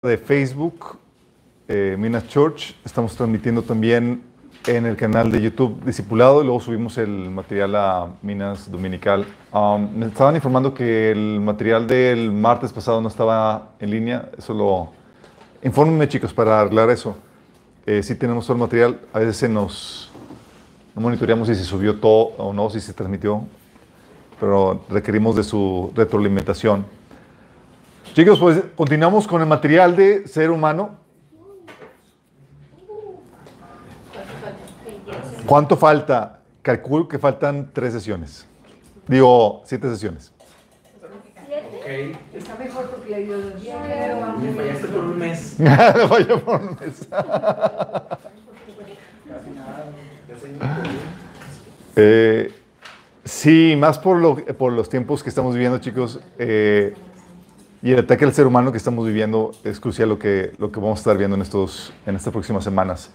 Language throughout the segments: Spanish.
de Facebook, eh, Minas Church. Estamos transmitiendo también en el canal de YouTube Discipulado y luego subimos el material a Minas Dominical. Um, me estaban informando que el material del martes pasado no estaba en línea. Eso lo... Infórmenme chicos para arreglar eso. Eh, sí tenemos todo el material. A veces nos... No monitoreamos si se subió todo o no, si se transmitió. Pero requerimos de su retroalimentación. Chicos, pues continuamos con el material de ser humano. ¿Cuánto falta? Calculo que faltan tres sesiones. Digo, siete sesiones. Ok. Está mejor porque le dio dos días. Me fallaste por un mes. Vaya por un mes. Eh, sí, más por, lo- por los tiempos que estamos viviendo, chicos. eh, y el ataque al ser humano que estamos viviendo es crucial lo que, lo que vamos a estar viendo en, estos, en estas próximas semanas.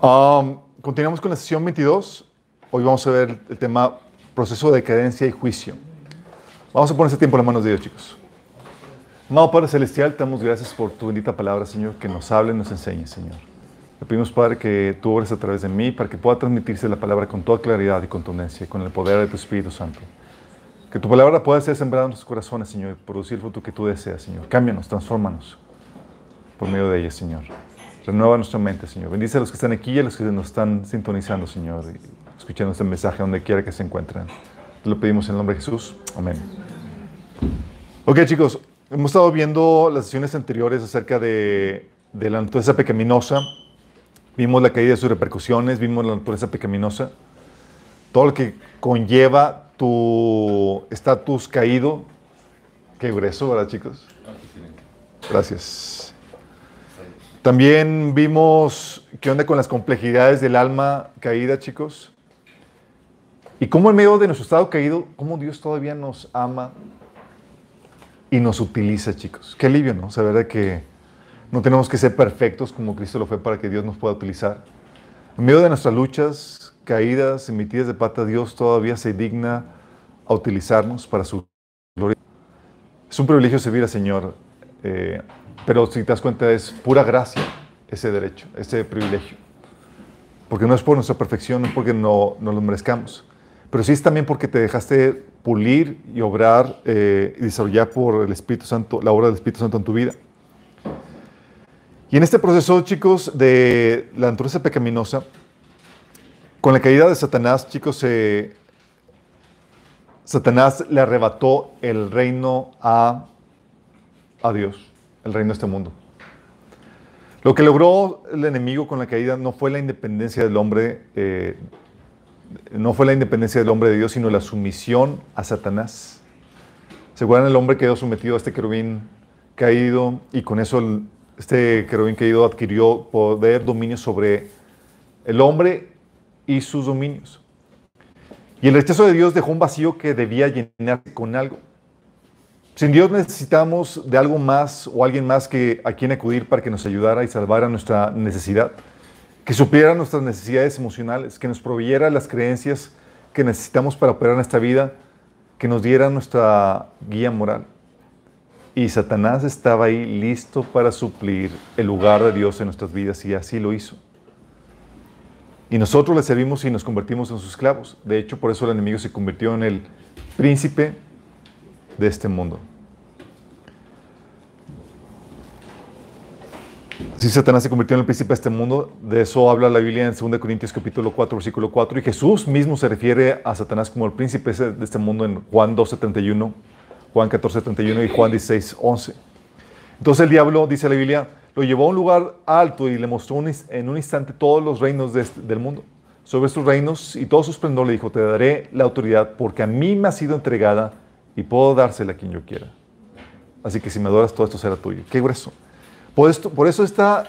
Um, continuamos con la sesión 22. Hoy vamos a ver el tema proceso de decadencia y juicio. Vamos a poner ese tiempo en las manos de Dios, chicos. Amado Padre Celestial, te damos gracias por tu bendita palabra, Señor, que nos hable y nos enseñe, Señor. Le pedimos, Padre, que tú obres a través de mí para que pueda transmitirse la palabra con toda claridad y contundencia, con el poder de tu Espíritu Santo. Que tu palabra pueda ser sembrada en nuestros corazones, Señor, y producir el fruto que tú deseas, Señor. Cámbianos, transfórmanos por medio de ella, Señor. Renueva nuestra mente, Señor. Bendice a los que están aquí y a los que nos están sintonizando, Señor, y escuchando este mensaje donde quiera que se encuentren. Te lo pedimos en el nombre de Jesús. Amén. Ok, chicos, hemos estado viendo las sesiones anteriores acerca de, de la naturaleza pecaminosa. Vimos la caída de sus repercusiones, vimos la naturaleza pecaminosa, todo lo que conlleva tu estatus caído. Qué grueso, ¿verdad, chicos? Gracias. También vimos qué onda con las complejidades del alma caída, chicos. Y cómo en medio de nuestro estado caído, cómo Dios todavía nos ama y nos utiliza, chicos. Qué alivio, ¿no? Saber de que no tenemos que ser perfectos como Cristo lo fue para que Dios nos pueda utilizar. En medio de nuestras luchas, caídas y metidas de pata, Dios todavía se digna a utilizarnos para su gloria. Es un privilegio servir al Señor, eh, pero si te das cuenta es pura gracia ese derecho, ese privilegio. Porque no es por nuestra perfección, no es porque no, no lo merezcamos, pero sí es también porque te dejaste pulir y obrar eh, y desarrollar por el Espíritu Santo, la obra del Espíritu Santo en tu vida. Y en este proceso, chicos, de la naturaleza pecaminosa, con la caída de Satanás, chicos, Satanás le arrebató el reino a, a Dios, el reino de este mundo. Lo que logró el enemigo con la caída no fue la independencia del hombre, eh, no fue la independencia del hombre de Dios, sino la sumisión a Satanás. ¿Se acuerdan? El hombre quedó sometido a este querubín caído y con eso este querubín caído adquirió poder, dominio sobre el hombre y sus dominios. Y el rechazo de Dios dejó un vacío que debía llenarse con algo. Sin Dios necesitamos de algo más o alguien más que a quien acudir para que nos ayudara y salvara nuestra necesidad, que supliera nuestras necesidades emocionales, que nos proveyera las creencias que necesitamos para operar en esta vida, que nos diera nuestra guía moral. Y Satanás estaba ahí listo para suplir el lugar de Dios en nuestras vidas y así lo hizo. Y nosotros le servimos y nos convertimos en sus esclavos. De hecho, por eso el enemigo se convirtió en el príncipe de este mundo. Si Satanás se convirtió en el príncipe de este mundo, de eso habla la Biblia en 2 Corintios capítulo 4, versículo 4, y Jesús mismo se refiere a Satanás como el príncipe de este mundo en Juan 12, 31, Juan 14, 31 y Juan 16, 11. Entonces el diablo, dice la Biblia, lo llevó a un lugar alto y le mostró en un instante todos los reinos este- del mundo. Sobre estos reinos y todo su esplendor le dijo, te daré la autoridad porque a mí me ha sido entregada y puedo dársela a quien yo quiera. Así que si me adoras, todo esto será tuyo. Qué grueso. Por, esto, por eso esta,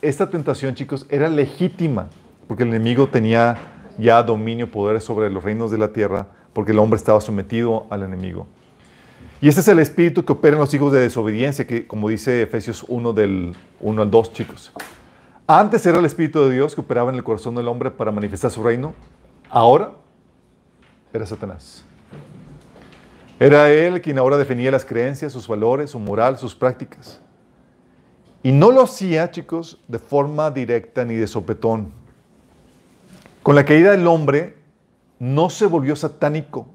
esta tentación, chicos, era legítima, porque el enemigo tenía ya dominio, poder sobre los reinos de la tierra, porque el hombre estaba sometido al enemigo. Y este es el espíritu que opera en los hijos de desobediencia, que como dice Efesios 1 del 1 al 2, chicos. Antes era el espíritu de Dios que operaba en el corazón del hombre para manifestar su reino. Ahora era Satanás. Era él quien ahora definía las creencias, sus valores, su moral, sus prácticas. Y no lo hacía, chicos, de forma directa ni de sopetón. Con la caída del hombre, no se volvió satánico,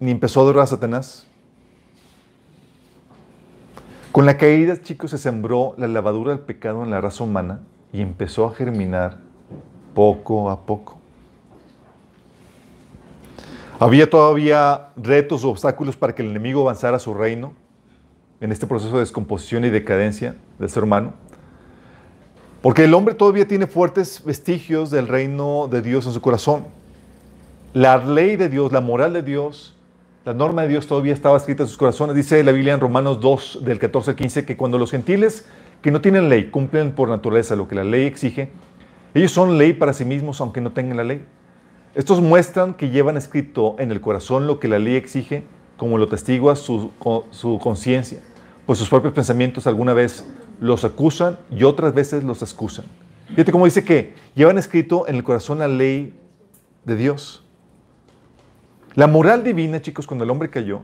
ni empezó a adorar a Satanás. Con la caída, chicos, se sembró la lavadura del pecado en la raza humana y empezó a germinar poco a poco. Había todavía retos o obstáculos para que el enemigo avanzara a su reino en este proceso de descomposición y decadencia del ser humano. Porque el hombre todavía tiene fuertes vestigios del reino de Dios en su corazón. La ley de Dios, la moral de Dios, la norma de Dios todavía estaba escrita en sus corazones. Dice la Biblia en Romanos 2, del 14 al 15, que cuando los gentiles que no tienen ley cumplen por naturaleza lo que la ley exige, ellos son ley para sí mismos aunque no tengan la ley. Estos muestran que llevan escrito en el corazón lo que la ley exige, como lo testigua su, conciencia, pues sus propios pensamientos alguna vez los acusan y otras veces los excusan. Fíjate cómo dice que llevan escrito en el corazón la ley de Dios. La moral divina, chicos, cuando el hombre cayó,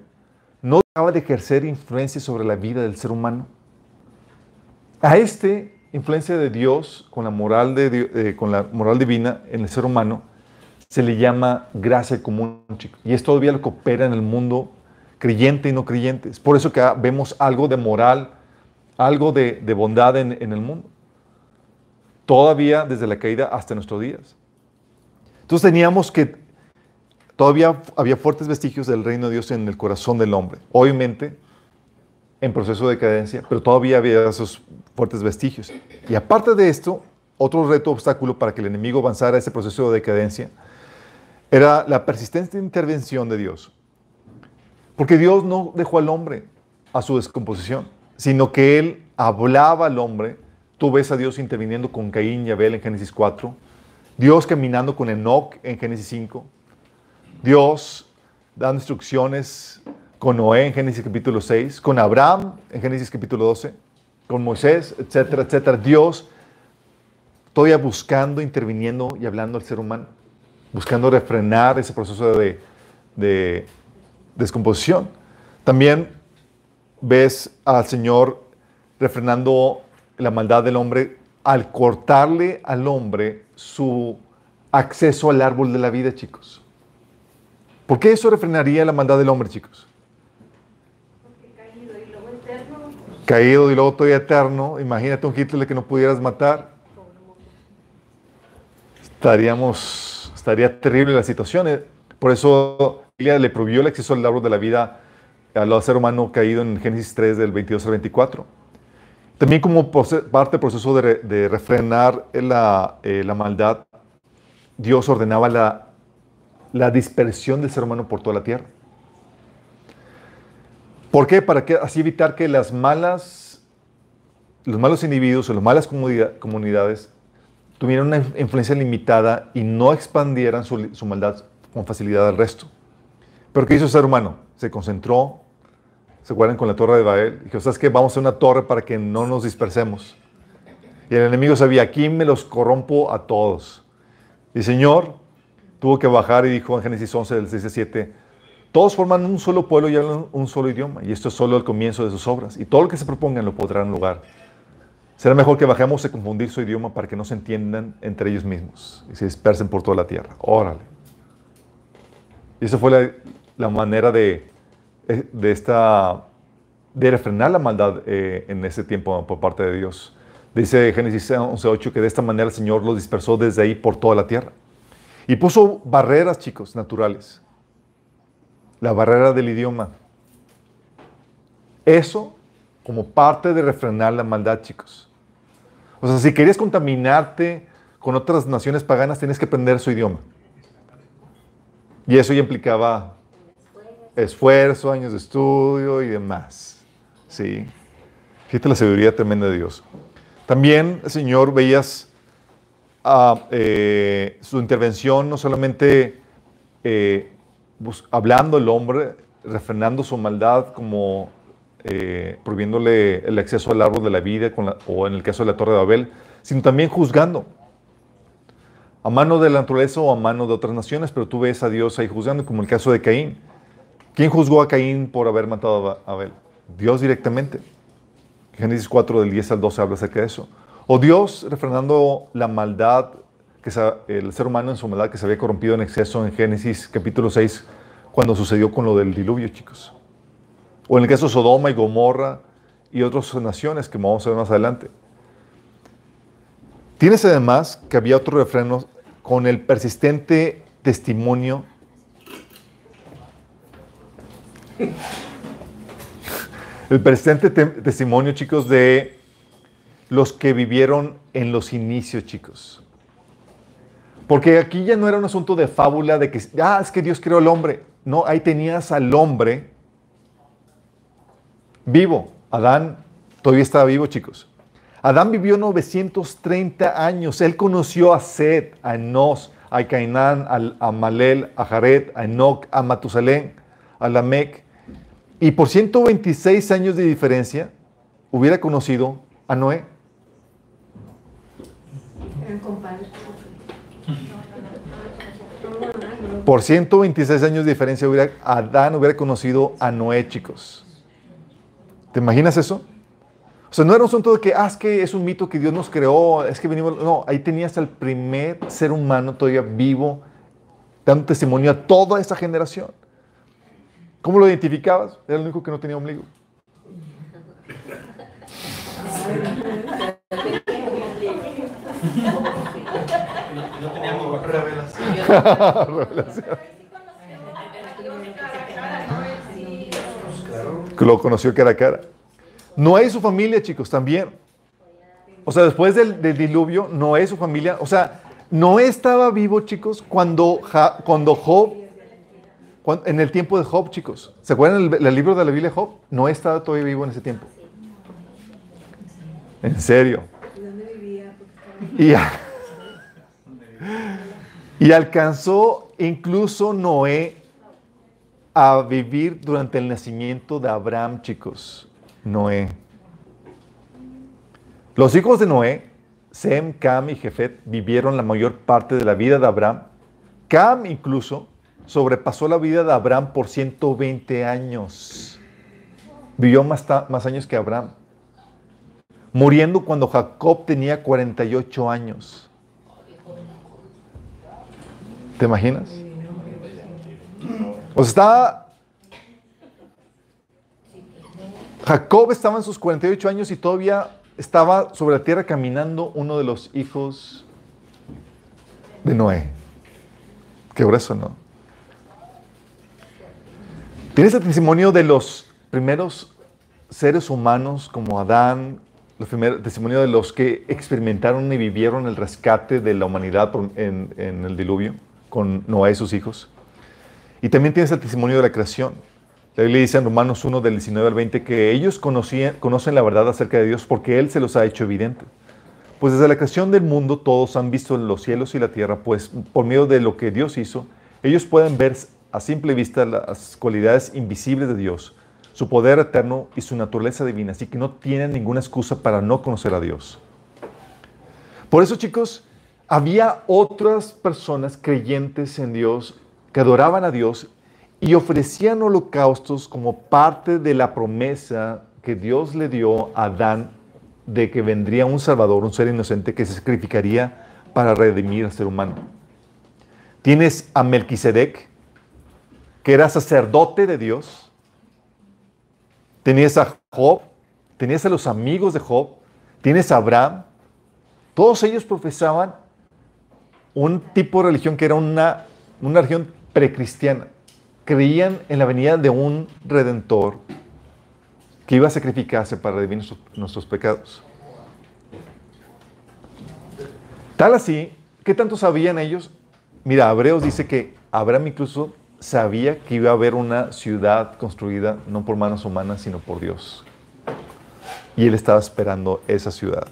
no dejaba de ejercer influencia sobre la vida del ser humano. A este influencia de Dios con la moral, eh, divina en el ser humano se le llama gracia común, chicos. Y es todavía lo que opera en el mundo creyente y no creyente. Es por eso que vemos algo de moral, algo de, bondad en, en el mundo. Todavía desde la caída hasta nuestros días. Entonces teníamos que Todavía había fuertes vestigios del reino de Dios en el corazón del hombre. Obviamente, en proceso de decadencia, pero todavía había esos fuertes vestigios. Y aparte de esto, otro reto obstáculo para que el enemigo avanzara ese proceso de decadencia era la persistente intervención de Dios. Porque Dios no dejó al hombre a su descomposición, sino que Él hablaba al hombre. Tú ves a Dios interviniendo con Caín y Abel en Génesis 4, Dios caminando con Enoch en Génesis 5, Dios dando instrucciones con Noé en Génesis capítulo 6, con Abraham en Génesis capítulo 12, con Moisés, etcétera, etcétera. Dios todavía buscando, interviniendo y hablando al ser humano, buscando refrenar ese proceso de, de descomposición. También ves al Señor refrenando la maldad del hombre al cortarle al hombre su acceso al árbol de la vida, chicos. ¿Por qué eso refrenaría la maldad del hombre, chicos? Porque caído y luego eterno. Caído y luego todavía eterno. Imagínate un Hitler que no pudieras matar. Estaríamos, estaría terrible la situación. Eh. Por eso le prohibió el acceso al árbol de la vida al ser humano caído en Génesis 3 del 22 al 24. También como parte del proceso de, refrenar la, eh, la maldad, Dios ordenaba la la dispersión del ser humano por toda la tierra. ¿Por qué? Para que, así evitar que las malas, los malos individuos o las malas comunidades tuvieran una influencia limitada y no expandieran su, maldad con facilidad al resto. Pero ¿qué hizo el ser humano? Se concentró, se acuerdan con la torre de Babel, dijo, ¿sabes qué? Vamos a una torre para que no nos dispersemos. Y el enemigo sabía, aquí me los corrompo a todos. Y Señor, tuvo que bajar y dijo en Génesis 11, del 6 al 7, todos forman un solo pueblo y hablan un solo idioma, y esto es solo el comienzo de sus obras, y todo lo que se propongan lo podrán lograr. Será mejor que bajemos a confundir su idioma para que no se entiendan entre ellos mismos y se dispersen por toda la tierra. Órale. Y esa fue la, manera de, eh, de, esta, de refrenar la maldad eh, en ese tiempo por parte de Dios. Dice Génesis 11.8 que de esta manera el Señor los dispersó desde ahí por toda la tierra. Y puso barreras, chicos, naturales. La barrera del idioma. Eso como parte de refrenar la maldad, chicos. O sea, si querías contaminarte con otras naciones paganas, tienes que aprender su idioma. Y eso ya implicaba esfuerzo, años de estudio y demás. Sí. Fíjate la sabiduría tremenda de Dios. También, Señor, veías eh, su intervención no solamente eh, hablando el hombre, refrenando su maldad como eh, prohibiéndole el acceso al árbol de la vida o en el caso de la Torre de Babel, sino también juzgando a mano de la naturaleza o a mano de otras naciones, pero tú ves a Dios ahí juzgando, como el caso de Caín. ¿Quién juzgó a Caín por haber matado a Abel? Dios directamente. Génesis 4 del 10 al 12 habla acerca de eso. O Dios refrenando la maldad, que el ser humano en su maldad que se había corrompido en exceso en Génesis capítulo 6, cuando sucedió con lo del diluvio, chicos. O en el caso de Sodoma y Gomorra y otras naciones que vamos a ver más adelante. Tienes además que había otro refreno con el persistente testimonio el persistente te- testimonio, chicos, de los que vivieron en los inicios, chicos. Porque aquí ya no era un asunto de fábula de que, ah, es que Dios creó al hombre. No, ahí tenías al hombre vivo. Adán todavía estaba vivo, chicos. Adán vivió 930 años. Él conoció a Seth, a Enos, a Cainán, a Malel, a Jared, a Enoch, a Matusalén, a Lamec. Y por 126 años de diferencia, hubiera conocido a Noé. Por 126 años de diferencia, hubiera, Adán hubiera conocido a Noé, chicos. ¿Te imaginas eso? O sea, no era un asunto de que, ah, es que es un mito que Dios nos creó, es que venimos. No, ahí tenías al primer ser humano todavía vivo, dando testimonio a toda esa generación. ¿Cómo lo identificabas? Era el único que no tenía ombligo. No teníamos revelación. Que lo conoció cara a cara. Noé y su familia, chicos, también. O sea, después del, del diluvio, Noé y su familia, o sea, Noé estaba vivo, chicos, cuando, Ja- cuando Job, en el tiempo de Job, chicos. ¿Se acuerdan el, el libro de la Biblia de Job? Noé estaba todavía vivo en ese tiempo. En serio. Y, y alcanzó incluso Noé a vivir durante el nacimiento de Abraham, chicos. Noé. Los hijos de Noé, Sem, Cam y Jefet, vivieron la mayor parte de la vida de Abraham. Cam incluso sobrepasó la vida de Abraham por 120 años. Vivió más, más años que Abraham. Muriendo cuando Jacob tenía 48 años. ¿Te imaginas? O sea, estaba... Jacob estaba en sus 48 años y todavía estaba sobre la tierra caminando uno de los hijos de Noé. Qué grueso, ¿no? Tienes el testimonio de los primeros seres humanos como Adán, el primer testimonio de los que experimentaron y vivieron el rescate de la humanidad en el diluvio con Noé y sus hijos. Y también tienes el testimonio de la creación. La Biblia dice en Romanos 1 del 19 al 20 que ellos conocían, conocen la verdad acerca de Dios porque Él se los ha hecho evidente. Pues desde la creación del mundo todos han visto los cielos y la tierra, pues por medio de lo que Dios hizo, ellos pueden ver a simple vista las cualidades invisibles de Dios, su poder eterno y su naturaleza divina, así que no tienen ninguna excusa para no conocer a Dios. Por eso, chicos, había otras personas creyentes en Dios que adoraban a Dios y ofrecían holocaustos como parte de la promesa que Dios le dio a Adán de que vendría un Salvador, un ser inocente que se sacrificaría para redimir al ser humano. Tienes a Melquisedec, que era sacerdote de Dios. Tenías a Job, tenías a los amigos de Job, tienes a Abraham. Todos ellos profesaban un tipo de religión que era una, una religión precristiana. Creían en la venida de un redentor que iba a sacrificarse para redimir nuestros, nuestros pecados. Tal así, ¿qué tanto sabían ellos? Mira, Hebreos dice que Abraham incluso sabía que iba a haber una ciudad construida no por manos humanas, sino por Dios. Y él estaba esperando esa ciudad.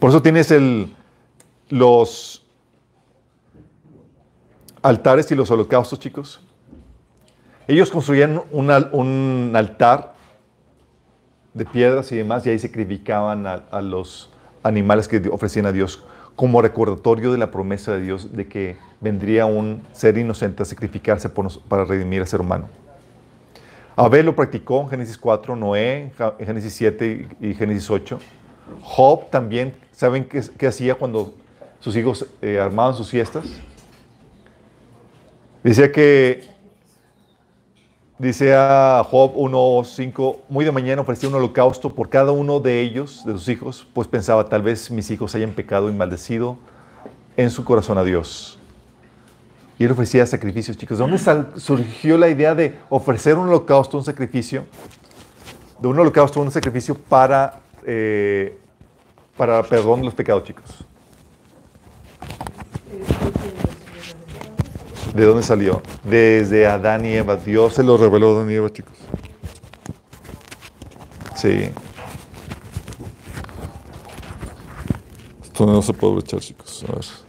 Por eso tienes los altares y los holocaustos, chicos. Ellos construían un, al- un altar de piedras y demás y ahí sacrificaban a los animales que ofrecían a Dios como recordatorio de la promesa de Dios de que vendría un ser inocente a sacrificarse para redimir al ser humano. Abel lo practicó en Génesis 4, Noé en Génesis 7 y, Génesis 8. Job también, ¿saben qué, qué hacía cuando sus hijos eh, armaban sus fiestas? Decía que, dice a Job 1.5, muy de mañana ofrecía un holocausto por cada uno de ellos, de sus hijos, pues pensaba, tal vez mis hijos hayan pecado y maldecido en su corazón a Dios. Y él ofrecía sacrificios, chicos. ¿De dónde surgió la idea de ofrecer un holocausto, un sacrificio? De un holocausto, un sacrificio para, eh, para perdón de los pecados, chicos. ¿De dónde salió? Desde Adán y Eva. Dios se lo reveló a Adán y Eva, chicos. Sí. Esto no se puede echar, chicos. A ver.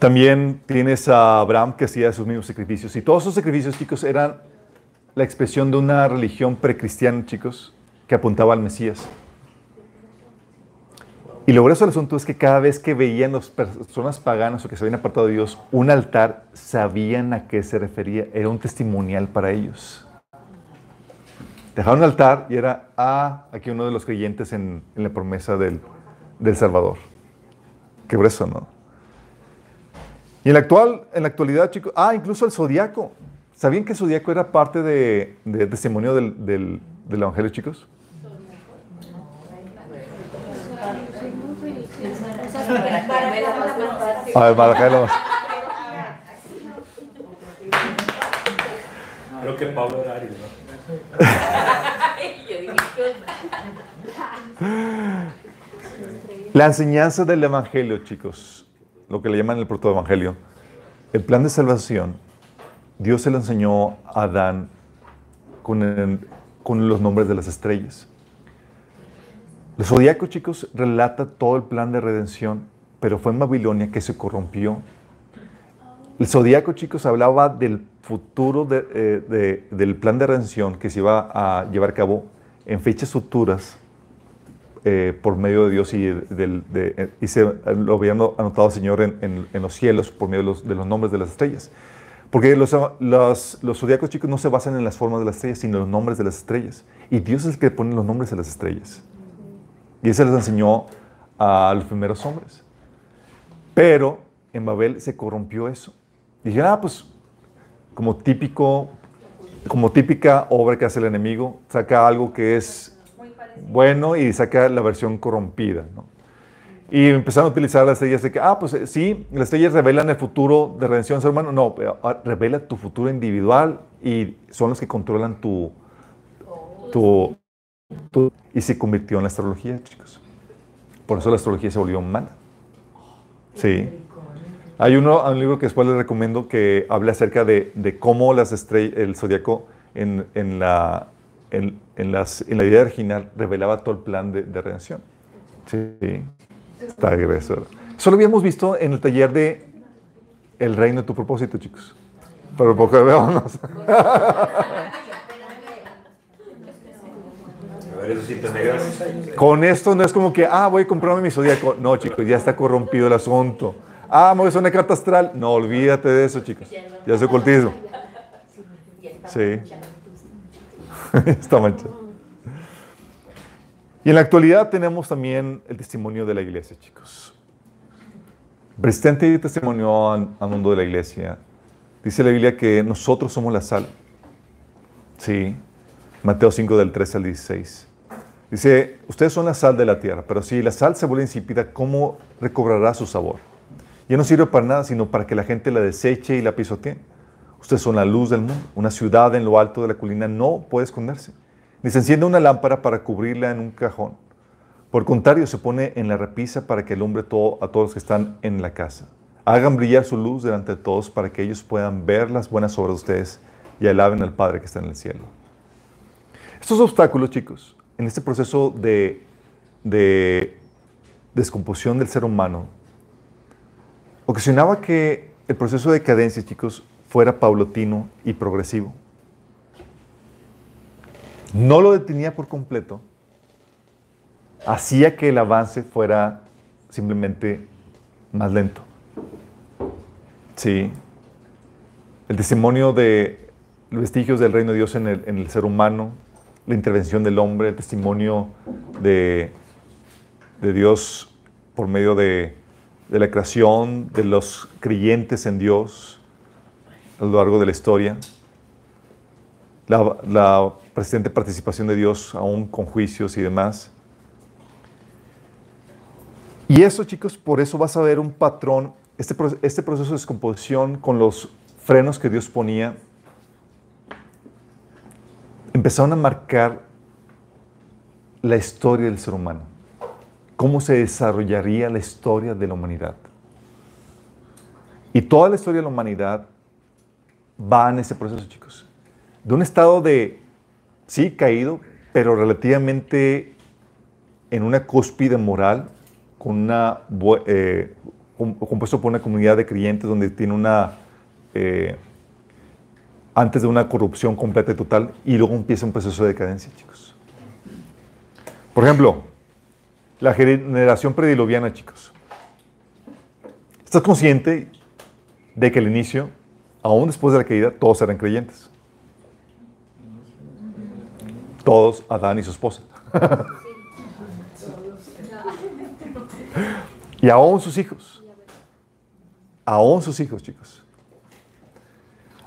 También tienes a Abraham que hacía sus mismos sacrificios. Y todos esos sacrificios, chicos, eran la expresión de una religión precristiana, chicos, que apuntaba al Mesías. Y lo grueso del asunto es que cada vez que veían las personas paganas o que se habían apartado de Dios un altar, sabían a qué se refería. Era un testimonial para ellos. Dejaron un altar y era, ah, aquí uno de los creyentes en, la promesa del, del Salvador. Qué grueso, ¿no? Y en la, actual, en la actualidad, chicos, ah, incluso el zodiaco. ¿Sabían que el zodiaco era parte de, de testimonio del, del, del, Evangelio, chicos? A ver, Maracelo. Creo que Pablo era Aries, ¿no? La enseñanza del Evangelio, chicos lo que le llaman el protoevangelio, el plan de salvación, Dios se lo enseñó a Adán con, los nombres de las estrellas. El zodiaco, chicos, relata todo el plan de redención, pero fue en Babilonia que se corrompió. El zodiaco, chicos, hablaba del futuro eh, del plan de redención que se iba a llevar a cabo en fechas futuras eh, por medio de Dios y, de, y se lo había anotado el Señor en, en, los cielos por medio de los, de los, nombres de las estrellas. Porque los, los, los zodiacos chicos no se basan en las formas de las estrellas, sino en los nombres de las estrellas. Y Dios es el que pone los nombres de las estrellas. Y eso les enseñó a los primeros hombres. Pero en Babel se corrompió eso. Dije, ah, pues como típico, como típica obra que hace el enemigo, saca algo que es bueno y saca la versión corrompida. ¿no? Y empezaron a utilizar las estrellas de que, ah, pues eh, sí, las estrellas revelan el futuro de redención ser humano. No, ah, revela tu futuro individual y son los que controlan tu, tu, Y se convirtió en la astrología, chicos. Por eso la astrología se volvió mala. Sí. Hay uno, un libro que después les recomiendo que habla acerca de, de cómo las estrellas, el zodiaco en, en la en, en, la idea original revelaba todo el plan de, de redención. Sí, está agresor. Eso lo habíamos visto en el taller de El reino de tu propósito, chicos. Pero poco veamos. Con esto no es como que, ah, voy a comprarme mi zodíaco. No, chicos, ya está corrompido el asunto. Ah, me voy a hacer una carta astral. No, olvídate de eso, chicos. Ya es ocultismo. Sí. Está mancha. Y en la actualidad tenemos también el testimonio de la iglesia, chicos. Presente testimonio al, mundo de la iglesia. Dice la Biblia que nosotros somos la sal. Sí. Mateo 5 del 13 al 16. Dice, ustedes son la sal de la tierra, pero si la sal se vuelve insípida, ¿cómo recobrará su sabor? Ya no sirve para nada, sino para que la gente la deseche y la pisotee. Ustedes son la luz del mundo. Una ciudad en lo alto de la colina no puede esconderse. Ni se enciende una lámpara para cubrirla en un cajón. Por contrario, se pone en la repisa para que alumbre todo, a todos los que están en la casa. Hagan brillar su luz delante de todos para que ellos puedan ver las buenas obras de ustedes y alaben al Padre que está en el cielo. Estos obstáculos, chicos, en este proceso de, de descomposición del ser humano, ocasionaba que el proceso de decadencia, chicos, fuera paulatino y progresivo. no lo detenía por completo, hacía que el avance fuera simplemente más lento. Sí. El testimonio de los vestigios del reino de Dios en el, en el ser humano, la intervención del hombre, el testimonio de, de Dios por medio de, de la creación, de los creyentes en Dios a lo largo de la historia, la, presente participación de Dios aún con juicios y demás. Y eso, chicos, por eso vas a ver un patrón, este, este proceso de descomposición con los frenos que Dios ponía, empezaron a marcar la historia del ser humano, cómo se desarrollaría la historia de la humanidad. Y toda la historia de la humanidad va en ese proceso, chicos. De un estado de, sí, caído, pero relativamente en una cúspide moral, con una, eh, com- compuesto por una comunidad de creyentes donde tiene una, eh, antes de una corrupción completa y total, y luego empieza un proceso de decadencia, chicos. Por ejemplo, la generación prediluviana, chicos. ¿Estás consciente de que al inicio, aún después de la caída, todos eran creyentes? Todos, Adán y su esposa. y aún sus hijos. Aún sus hijos, chicos.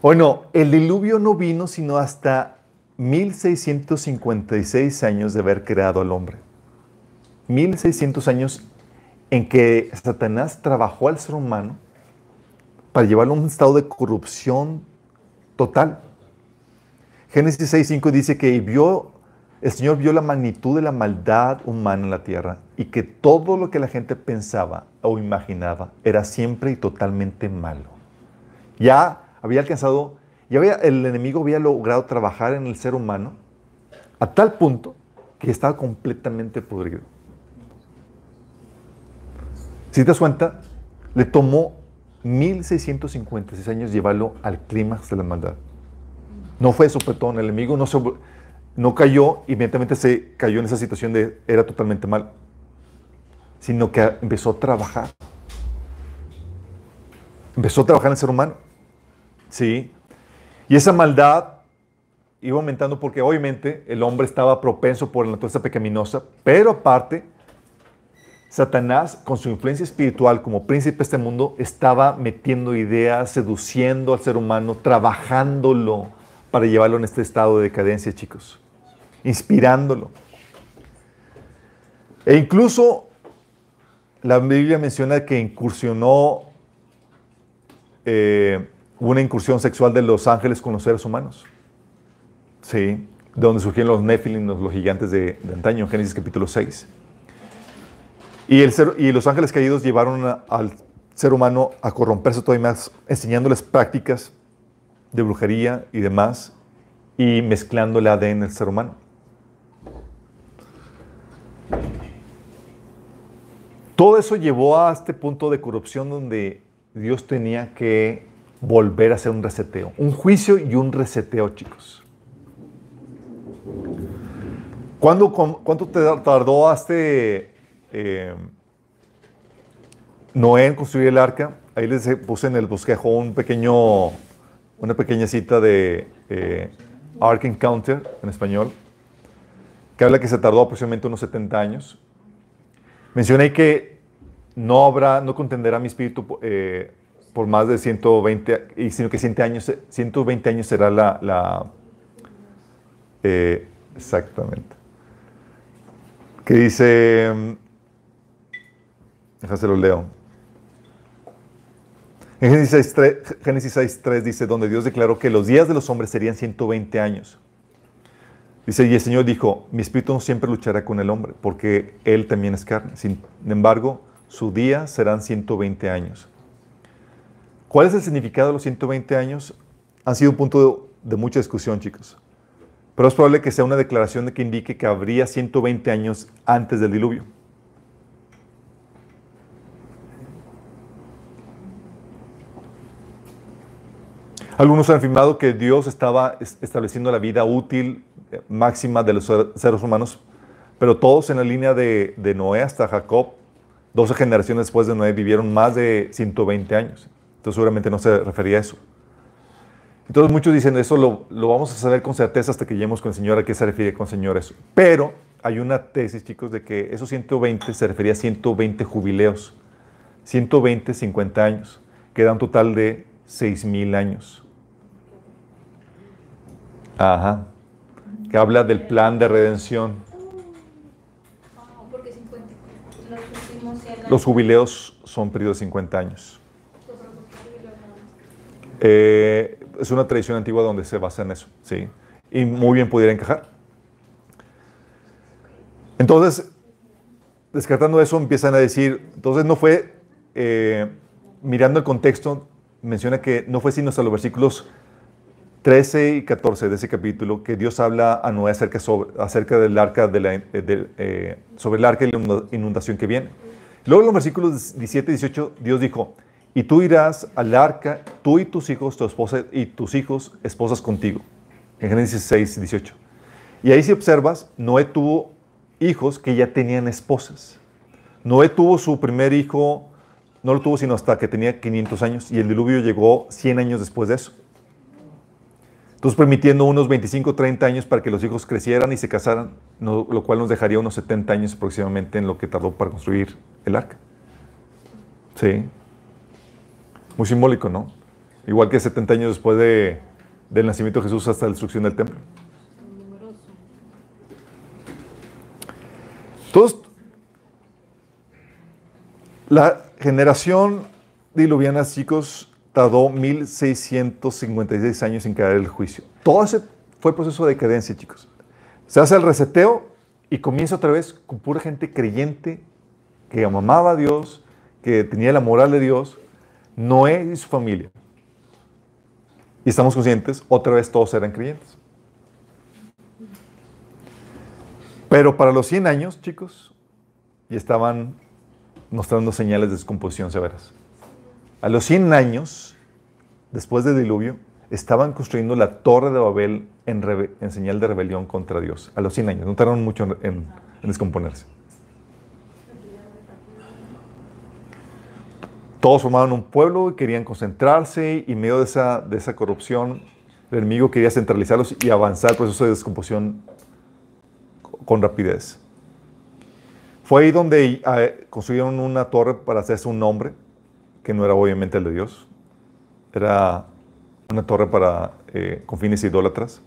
Bueno, el diluvio no vino sino hasta 1656 años de haber creado al hombre. 1600 años en que Satanás trabajó al ser humano para llevarlo a un estado de corrupción total. Génesis 6.5 dice que vio, el Señor vio la magnitud de la maldad humana en la tierra y que todo lo que la gente pensaba o imaginaba era siempre y totalmente malo. Ya había alcanzado, ya había, el enemigo había logrado trabajar en el ser humano a tal punto que estaba completamente podrido. Si te das cuenta, le tomó 1656 años llevarlo al clímax de la maldad. No fue sopetón, el enemigo no, se, no cayó, inmediatamente se cayó en esa situación de era totalmente mal, sino que empezó a trabajar. Empezó a trabajar en el ser humano. Sí. Y esa maldad iba aumentando porque obviamente el hombre estaba propenso por la naturaleza pecaminosa, pero aparte, Satanás, con su influencia espiritual como príncipe de este mundo, estaba metiendo ideas, seduciendo al ser humano, trabajándolo para llevarlo en este estado de decadencia, chicos. Inspirándolo. E incluso la Biblia menciona que incursionó eh, una incursión sexual de los ángeles con los seres humanos. Sí, de donde surgieron los Nephilim, los, los gigantes de, de antaño, en Génesis capítulo 6. Y, el ser- y los ángeles caídos llevaron al ser humano a corromperse todavía más, enseñándoles prácticas de brujería y demás, y mezclando el ADN del ser humano. Todo eso llevó a este punto de corrupción donde Dios tenía que volver a hacer un reseteo, un juicio y un reseteo, chicos. ¿Cuándo, com- ¿Cuánto te tardó a este eh, Noé en construir el arca? Ahí les puse en el bosquejo un pequeño, una pequeña cita de eh, Ark Encounter en español, que habla que se tardó aproximadamente unos 70 años. Mencioné que no habrá, no contenderá mi espíritu eh, por más de 120, y sino que 100 años, 120 años será la, eh, exactamente. Que dice, déjase lo leo. En Génesis 6.3 Génesis 6.3 dice, donde Dios declaró que los días de los hombres serían 120 años. Dice, y el Señor dijo, mi espíritu no siempre luchará con el hombre, porque él también es carne. Sin embargo, su día serán 120 años. ¿Cuál es el significado de los 120 años? Han sido un punto de, de mucha discusión, chicos. Pero es probable que sea una declaración de que indique que habría 120 años antes del diluvio. Algunos han afirmado que Dios estaba es- estableciendo la vida útil eh, máxima de los ser- seres humanos, pero todos en la línea de, de Noé hasta Jacob, 12 generaciones después de Noé, vivieron más de 120 años. Entonces seguramente no se refería a eso. Entonces muchos dicen, eso lo, lo vamos a saber con certeza hasta que lleguemos con el Señor, a qué se refiere con Señor eso. Pero hay una tesis, chicos, de que esos 120 se refería a 120 jubileos. 120, 50 años, que da un total de 6.000 años. Ajá. Que habla del plan de redención. Porque 50. Los últimos 100 años. Los jubileos son periodos de 50 años. Eh, es una tradición antigua donde se basa en eso, ¿sí? Y muy bien pudiera encajar. Entonces, descartando eso, empiezan a decir, entonces no fue, eh, mirando el contexto, menciona que no fue sino hasta los versículos 13 y 14 de ese capítulo que Dios habla a Noé acerca, sobre- acerca del arca de la, eh, del, eh, sobre el arca y la inunda- inundación que viene. Luego en los versículos 17 y 18 Dios dijo, y tú irás al arca, tú y tus hijos, tu esposa y tus hijos, esposas contigo. En Génesis 6, 18. Y ahí si observas, Noé tuvo hijos que ya tenían esposas. Noé tuvo su primer hijo, no lo tuvo sino hasta que tenía 500 años y el diluvio llegó 100 años después de eso. Entonces permitiendo unos 25, 30 años para que los hijos crecieran y se casaran, lo cual nos dejaría unos 70 años aproximadamente en lo que tardó para construir el arca. Sí. Muy simbólico, ¿no? Igual que 70 años después de, del nacimiento de Jesús hasta la destrucción del templo. Entonces, la generación diluviana, chicos, tardó 1656 años en caer el juicio. Todo ese fue proceso de decadencia, chicos. Se hace el reseteo y comienza otra vez con pura gente creyente que amaba a Dios, que tenía la moral de Dios, Noé y su familia. Y estamos conscientes, otra vez todos eran creyentes. Pero para los 100 años, chicos, ya estaban mostrando señales de descomposición severas. A los 100 años, después del diluvio, estaban construyendo la torre de Babel en, señal de rebelión contra Dios. A los 100 años, no tardaron mucho en, descomponerse. Todos formaban un pueblo y querían concentrarse y en medio de esa, de esa corrupción, el enemigo quería centralizarlos y avanzar el proceso de descomposición con rapidez. Fue ahí donde eh, construyeron una torre para hacerse un nombre, que no era obviamente el de Dios. Era una torre para, eh, con fines idólatras.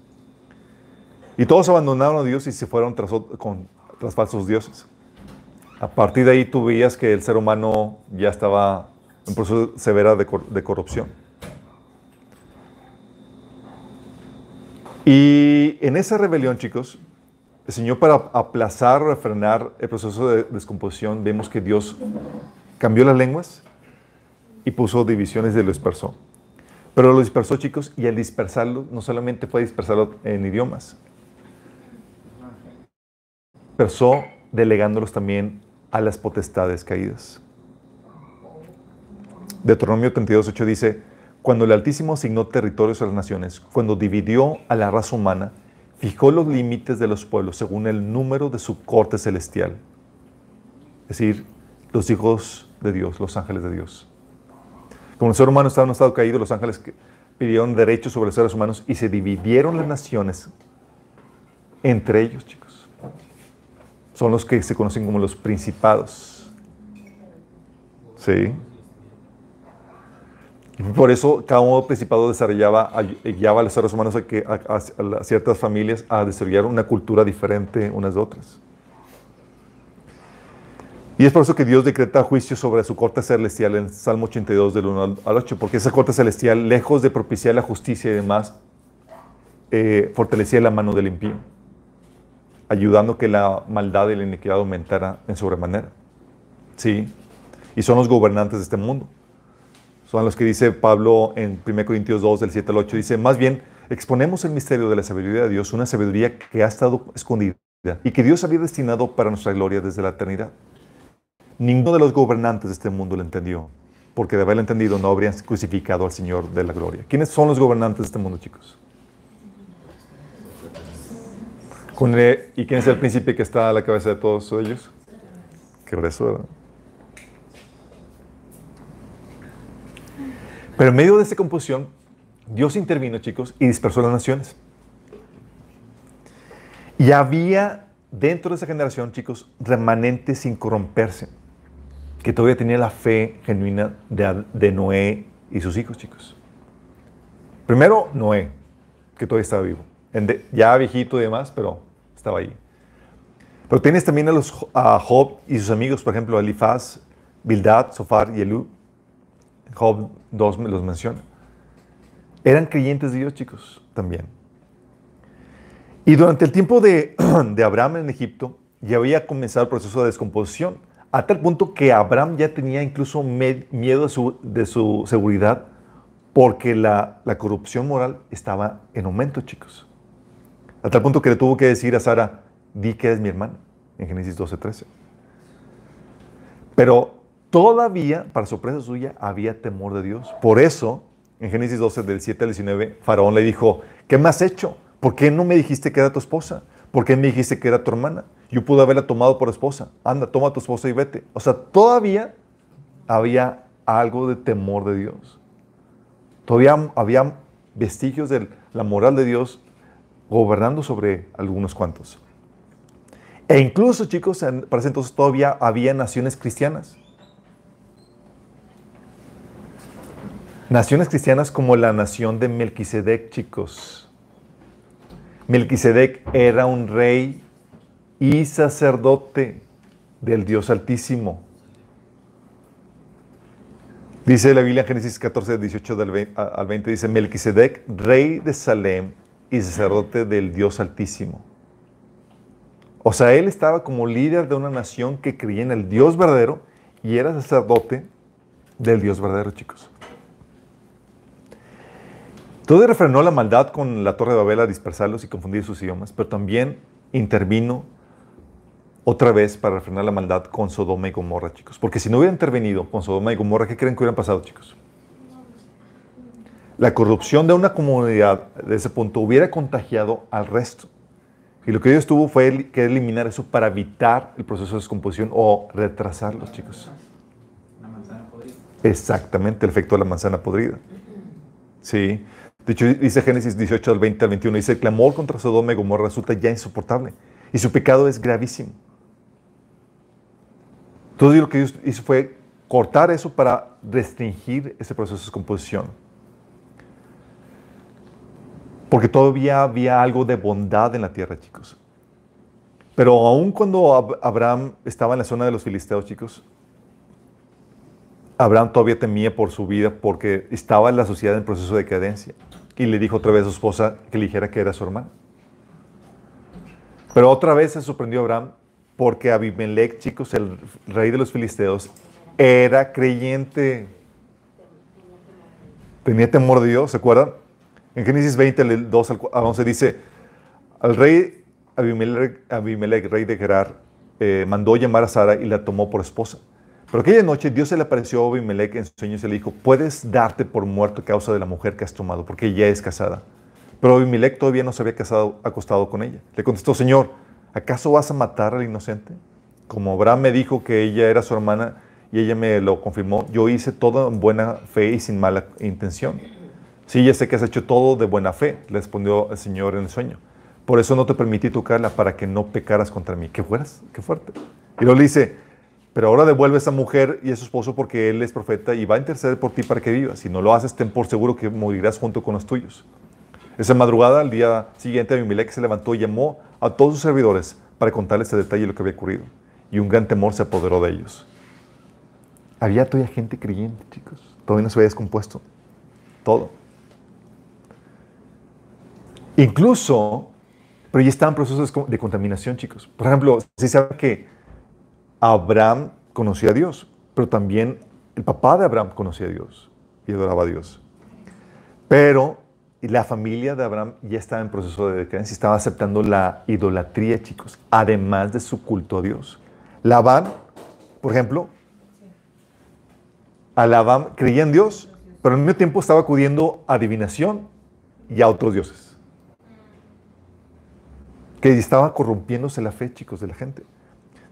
Y todos abandonaron a Dios y se fueron tras, con- tras falsos dioses. A partir de ahí tú veías que el ser humano ya estaba en proceso severa de, cor- de corrupción. Y en esa rebelión, chicos, el Señor para aplazar o frenar el proceso de descomposición, vemos que Dios cambió las lenguas y puso divisiones y lo dispersó. Pero lo dispersó, chicos, y al dispersarlo, no solamente fue dispersarlo en idiomas, dispersó delegándolos también a las potestades caídas. Deuteronomio 32.8 dice, cuando el Altísimo asignó territorios a las naciones, cuando dividió a la raza humana, fijó los límites de los pueblos según el número de su corte celestial. Es decir, los hijos de Dios, los ángeles de Dios. Como el ser humano estaba en un estado caído, los ángeles pidieron derechos sobre los seres humanos y se dividieron las naciones entre ellos, chicos. Son los que se conocen como los principados. ¿Sí? Por eso cada uno principado desarrollaba, guiaba a los seres humanos a, que, a ciertas familias a desarrollar una cultura diferente unas de otras. Y es por eso que Dios decreta juicio sobre su corte celestial en Salmo 82 del 1 al- al 8, porque esa corte celestial, lejos de propiciar la justicia y demás, eh, fortalecía la mano del impío, ayudando que la maldad y la iniquidad aumentara en sobremanera. Sí, y son los gobernantes de este mundo. Son los que dice Pablo en 1 Corintios 2, del 7 al 8, dice, más bien, exponemos el misterio de la sabiduría de Dios, una sabiduría que ha estado escondida y que Dios había destinado para nuestra gloria desde la eternidad. Ninguno de los gobernantes de este mundo lo entendió, porque de haberlo entendido no habrían crucificado al Señor de la gloria. ¿Quiénes son los gobernantes de este mundo, chicos? El- ¿Y quién es el príncipe que está a la cabeza de todos ellos? Qué rezo, ¿verdad? Pero en medio de esta composición, Dios intervino, chicos, y dispersó las naciones. Y había dentro de esa generación, chicos, remanentes sin corromperse, que todavía tenía la fe genuina de, Noé y sus hijos, chicos. Primero, Noé, que todavía estaba vivo. Ya viejito y demás, pero estaba ahí. Pero tienes también a, los, a Job y sus amigos, por ejemplo, Elifaz, Bildad, Sofar y Elú. Job 2 me los menciona. Eran creyentes de Dios, chicos, también. Y durante el tiempo de Abraham en Egipto, ya había comenzado el proceso de descomposición, a tal punto que Abraham ya tenía incluso miedo de su, de su seguridad, porque la, la corrupción moral estaba en aumento, chicos. A tal punto que le tuvo que decir a Sara, di que eres mi hermana, en Génesis 12:13. Pero todavía, para sorpresa suya, había temor de Dios. Por eso, en Génesis 12, del 7 al 19, Faraón le dijo, ¿qué me has hecho? ¿Por qué no me dijiste que era tu esposa? ¿Por qué me dijiste que era tu hermana? Yo pude haberla tomado por esposa. Anda, toma a tu esposa y vete. O sea, todavía había algo de temor de Dios. Todavía había vestigios de la moral de Dios gobernando sobre algunos cuantos. E incluso, chicos, para ese entonces todavía había naciones cristianas. Naciones cristianas como la nación de Melquisedec, chicos. Melquisedec era un rey y sacerdote del Dios Altísimo. Dice la Biblia en Génesis 14, 18 del ve- a- al 20, dice, Melquisedec, rey de Salem y sacerdote del Dios Altísimo. O sea, él estaba como líder de una nación que creía en el Dios verdadero y era sacerdote del Dios verdadero, chicos. Todo refrenó la maldad con la Torre de Babel a dispersarlos y confundir sus idiomas, pero también intervino otra vez para refrenar la maldad con Sodoma y Gomorra, chicos. Porque si no hubiera intervenido con Sodoma y Gomorra, ¿qué creen que hubieran pasado, chicos? La corrupción de una comunidad de ese punto hubiera contagiado al resto. Y lo que Dios tuvo fue que eliminar eso para evitar el proceso de descomposición o retrasarlo, chicos. Una manzana podrida. Exactamente, el efecto de la manzana podrida. Sí. De hecho, dice Génesis 18 al 20 al 21, dice, el clamor contra Sodoma y Gomorra resulta ya insoportable y su pecado es gravísimo. Entonces lo que Dios hizo fue cortar eso para restringir ese proceso de descomposición. Porque todavía había algo de bondad en la tierra, chicos. Pero aún cuando Ab- Abraham estaba en la zona de los filisteos, chicos, Abraham todavía temía por su vida porque estaba en la sociedad en proceso de decadencia. Y le dijo otra vez a su esposa que le dijera que era su hermano. Pero otra vez se sorprendió Abraham porque Abimelech, chicos, el rey de los filisteos, era creyente. Tenía temor de Dios, ¿se acuerdan? En Génesis 20, del 2 al 11 dice, al rey Abimelech, Abimelech, rey de Gerar, eh, mandó llamar a Sara y la tomó por esposa. Pero aquella noche Dios se le apareció a Abimelech en sueños y le dijo, puedes darte por muerto a causa de la mujer que has tomado, porque ella es casada. Pero Abimelech todavía no se había casado, acostado con ella. Le contestó, Señor, ¿acaso vas a matar al inocente? Como Abraham me dijo que ella era su hermana y ella me lo confirmó, yo hice todo en buena fe y sin mala intención. Sí, ya sé que has hecho todo de buena fe, le respondió el Señor en el sueño. Por eso no te permití tocarla para que no pecaras contra mí. ¿Qué fueras? ¿Qué fuerte? Y luego le dice, pero ahora devuelve a esa mujer y a su esposo porque él es profeta y va a interceder por ti para que vivas. Si no lo haces, ten por seguro que morirás junto con los tuyos. Esa madrugada, al día siguiente, Abimelech se levantó y llamó a todos sus servidores para contarles este detalle de lo que había ocurrido. Y un gran temor se apoderó de ellos. Había todavía gente creyente, chicos. Todavía no se había descompuesto. Todo. Incluso, pero ya estaban procesos de contaminación, chicos. Por ejemplo, se sabe que Abraham conocía a Dios, pero también el papá de Abraham conocía a Dios y adoraba a Dios. Pero la familia de Abraham ya estaba en proceso de decadencia, estaba aceptando la idolatría, chicos, además de su culto a Dios. Labán, por ejemplo, a Labán creía en Dios, pero al mismo tiempo estaba acudiendo a adivinación y a otros dioses. que estaba corrompiéndose la fe, chicos, de la gente.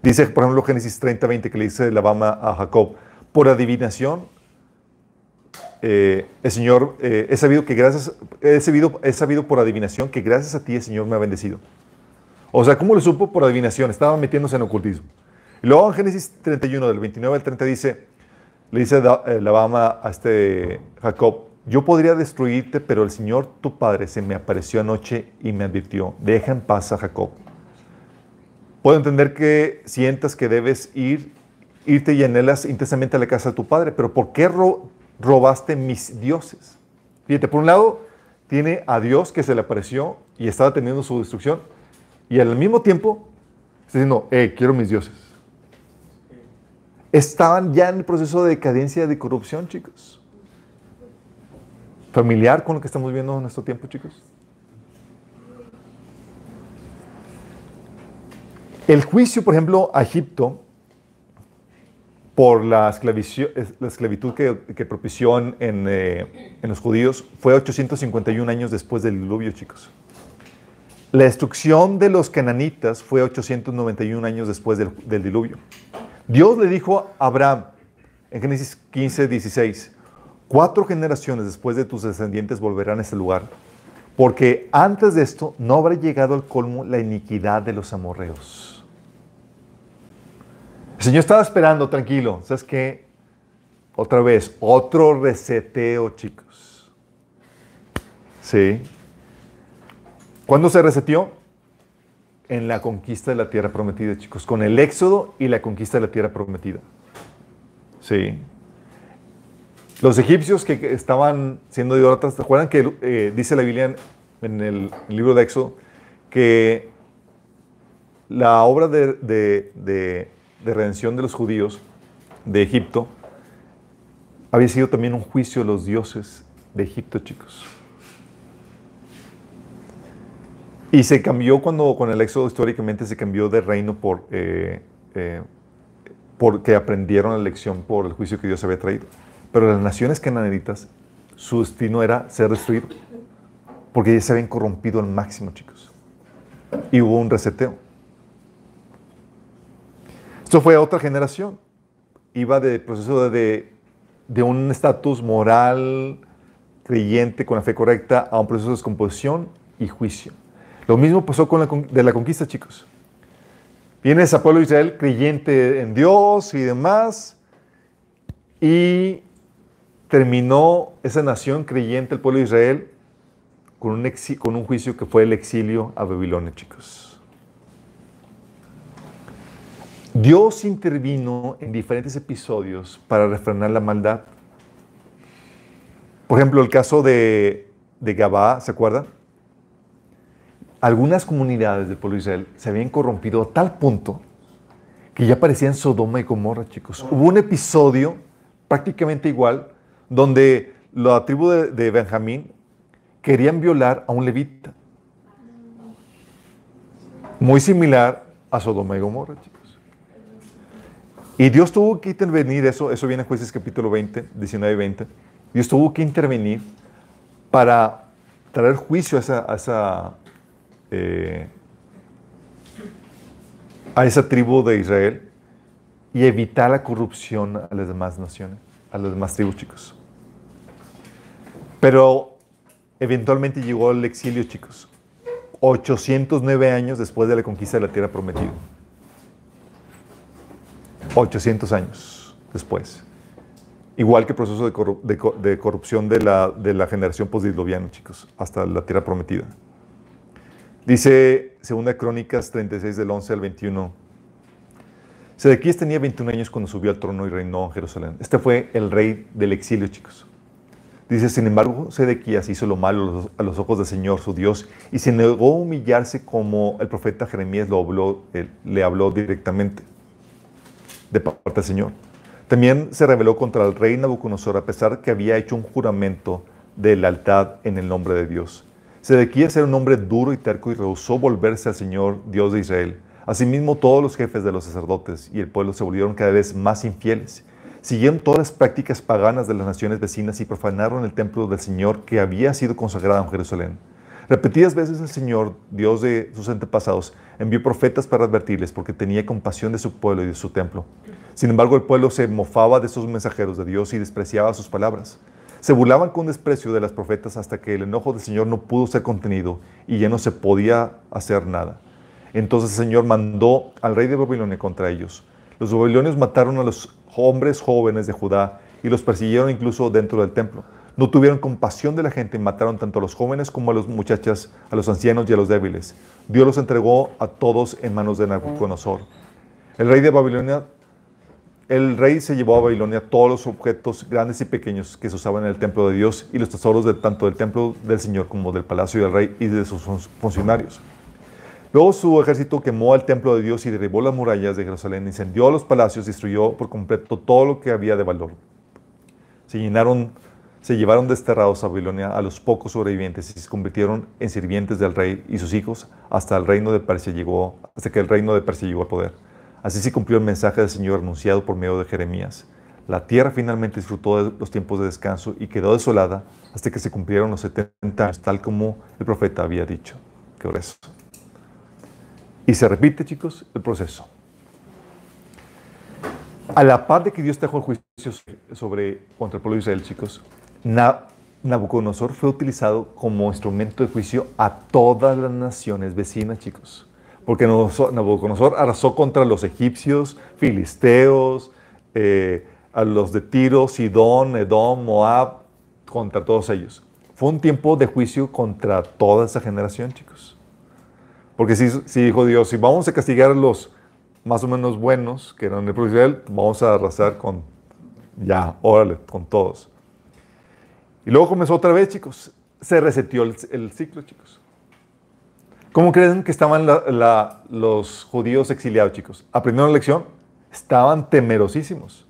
Dice, por ejemplo, Génesis 30, 20, que le dice Labama a Jacob, por adivinación, eh, el Señor, eh, he sabido que gracias, he sabido, he sabido por adivinación que gracias a ti el Señor me ha bendecido. O sea, ¿cómo lo supo? Por adivinación, estaba metiéndose en ocultismo. Y luego en Génesis 31, del 29 al 30, dice, le dice eh, Labama a este Jacob, yo podría destruirte, pero el Señor tu Padre se me apareció anoche y me advirtió, deja en paz a Jacob. Puedo entender que sientas que debes ir, irte y anhelas intensamente a la casa de tu Padre, pero ¿por qué robaste mis dioses? Fíjate, por un lado, tiene a Dios que se le apareció y estaba teniendo su destrucción, y al mismo tiempo está diciendo, hey, quiero mis dioses. Estaban ya en el proceso de decadencia de corrupción, chicos familiar con lo que estamos viendo en nuestro tiempo, chicos? El juicio, por ejemplo, a Egipto por la, esclavitud que, propició en, eh, en, los judíos fue 851 años después del diluvio, chicos. La destrucción de los cananitas fue 891 años después del, del diluvio. Dios le dijo a Abraham en Génesis 15, 16, Cuatro generaciones después de tus descendientes volverán a ese lugar, porque antes de esto no habrá llegado al colmo la iniquidad de los amorreos. El Señor estaba esperando, tranquilo. ¿Sabes qué? Otra vez, otro reseteo, chicos. ¿Sí? ¿Cuándo se reseteó? En la conquista de la tierra prometida, chicos. Con el éxodo y la conquista de la tierra prometida. Sí. Los egipcios que estaban siendo idólatras, ¿te acuerdan que eh, dice la Biblia en, el libro de Éxodo que la obra de, redención de los judíos de Egipto había sido también un juicio de los dioses de Egipto, chicos? Y se cambió cuando con el éxodo históricamente se cambió de reino por, eh, eh, porque aprendieron la lección por el juicio que Dios había traído. Pero las naciones cananeritas, su destino era ser destruido. Porque ya se habían corrompido al máximo, chicos. Y hubo un reseteo. Esto fue a otra generación. Iba de proceso de, de un estatus moral creyente con la fe correcta a un proceso de descomposición y juicio. Lo mismo pasó con la, de la conquista, chicos. Viene ese pueblo de Israel creyente en Dios y demás, y terminó esa nación creyente, el pueblo de Israel, con un, con un juicio que fue el exilio a Babilonia, chicos. Dios intervino en diferentes episodios para refrenar la maldad. Por ejemplo, el caso de, de Gabá, ¿se acuerdan? Algunas comunidades del pueblo de Israel se habían corrompido a tal punto que ya parecían Sodoma y Gomorra, chicos. Hubo un episodio prácticamente igual donde la tribu de, Benjamín querían violar a un levita. Muy similar a Sodoma y Gomorra, chicos. Y Dios tuvo que intervenir, eso, eso viene en Jueces capítulo 20, 19 y 20. Dios tuvo que intervenir para traer juicio a esa, a esa, eh, a esa tribu de Israel y evitar la corrupción a las demás naciones a los demás tribus, chicos. Pero eventualmente llegó el exilio, chicos. 809 años después de la conquista de la tierra prometida. 800 años después. Igual que el proceso de, corrupción de la, generación postdiluviana, chicos, hasta la tierra prometida. Dice Segunda Crónicas 36 del 11 al 21 Sedequías tenía 21 años cuando subió al trono y reinó en Jerusalén. Este fue el rey del exilio, chicos. Dice, sin embargo, Sedequías hizo lo malo a los ojos del Señor, su Dios, y se negó a humillarse como el profeta Jeremías habló, le habló directamente parte del Señor. También se rebeló contra el rey Nabucodonosor, a pesar que había hecho un juramento de lealtad en el nombre de Dios. Sedequías era un hombre duro y terco y rehusó volverse al Señor, Dios de Israel. Asimismo, todos los jefes de los sacerdotes y el pueblo se volvieron cada vez más infieles. Siguieron todas las prácticas paganas de las naciones vecinas y profanaron el templo del Señor que había sido consagrado en Jerusalén. Repetidas veces el Señor, Dios de sus antepasados, envió profetas para advertirles porque tenía compasión de su pueblo y de su templo. Sin embargo, el pueblo se mofaba de esos mensajeros de Dios y despreciaba sus palabras. Se burlaban con desprecio de las profetas hasta que el enojo del Señor no pudo ser contenido y ya no se podía hacer nada. Entonces el Señor mandó al rey de Babilonia contra ellos. Los babilonios mataron a los hombres jóvenes de Judá y los persiguieron incluso dentro del templo. No tuvieron compasión de la gente mataron tanto a los jóvenes como a las muchachas, a los ancianos y a los débiles. Dios los entregó a todos en manos de Nabucodonosor. El rey de Babilonia, el rey se llevó a Babilonia todos los objetos grandes y pequeños que se usaban en el templo de Dios y los tesoros de tanto del templo del Señor como del palacio del rey y de sus funcionarios. Luego su ejército quemó el templo de Dios y derribó las murallas de Jerusalén, incendió los palacios, destruyó por completo todo lo que había de valor. Se llenaron, se llevaron desterrados a Babilonia a los pocos sobrevivientes y se convirtieron en sirvientes del rey y sus hijos hasta el reino de Persia llegó, hasta que el reino de Persia llegó al poder. Así se cumplió el mensaje del Señor anunciado por medio de Jeremías. La tierra finalmente disfrutó de los tiempos de descanso y quedó desolada hasta que se cumplieron los 70 años, tal como el profeta había dicho. Qué grueso. Y se repite, chicos, el proceso. A la par de que Dios trajo el juicio sobre, contra el pueblo de Israel, chicos, Nabucodonosor fue utilizado como instrumento de juicio a todas las naciones vecinas, chicos. Porque Nabucodonosor arrasó contra los egipcios, filisteos, eh, a los de Tiro, Sidón, Edom, Moab, contra todos ellos. Fue un tiempo de juicio contra toda esa generación, chicos. Porque si, dijo Dios, si vamos a castigar a los más o menos buenos, que eran el pueblo de Israel, vamos a arrasar con, ya, órale, con todos. Y luego comenzó otra vez, chicos. Se resetió el, ciclo, chicos. ¿Cómo creen que estaban los judíos exiliados, chicos? Aprendieron la lección, estaban temerosísimos.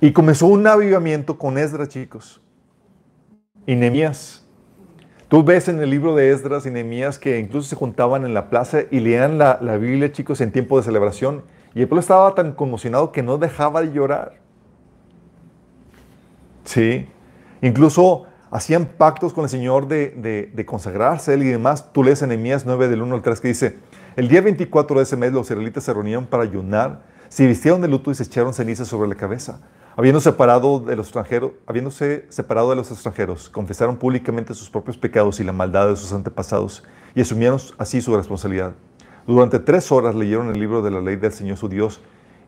Y comenzó un avivamiento con Esdras, chicos. Y Nehemías. Tú ves en el libro de Esdras y Nehemías que incluso se juntaban en la plaza y leían la, Biblia, chicos, en tiempo de celebración. Y el pueblo estaba tan conmocionado que no dejaba de llorar. Sí. Incluso hacían pactos con el Señor de, de, consagrarse él y demás. Tú lees en Nehemías 9 del 1 al 3 que dice, el día 24 de ese mes los israelitas se reunieron para ayunar, se vistieron de luto y se echaron cenizas sobre la cabeza. Habiendo separado de los extranjeros, habiéndose separado de los extranjeros, confesaron públicamente sus propios pecados y la maldad de sus antepasados y asumieron así su responsabilidad. Durante tres horas leyeron el libro de la ley del Señor su Dios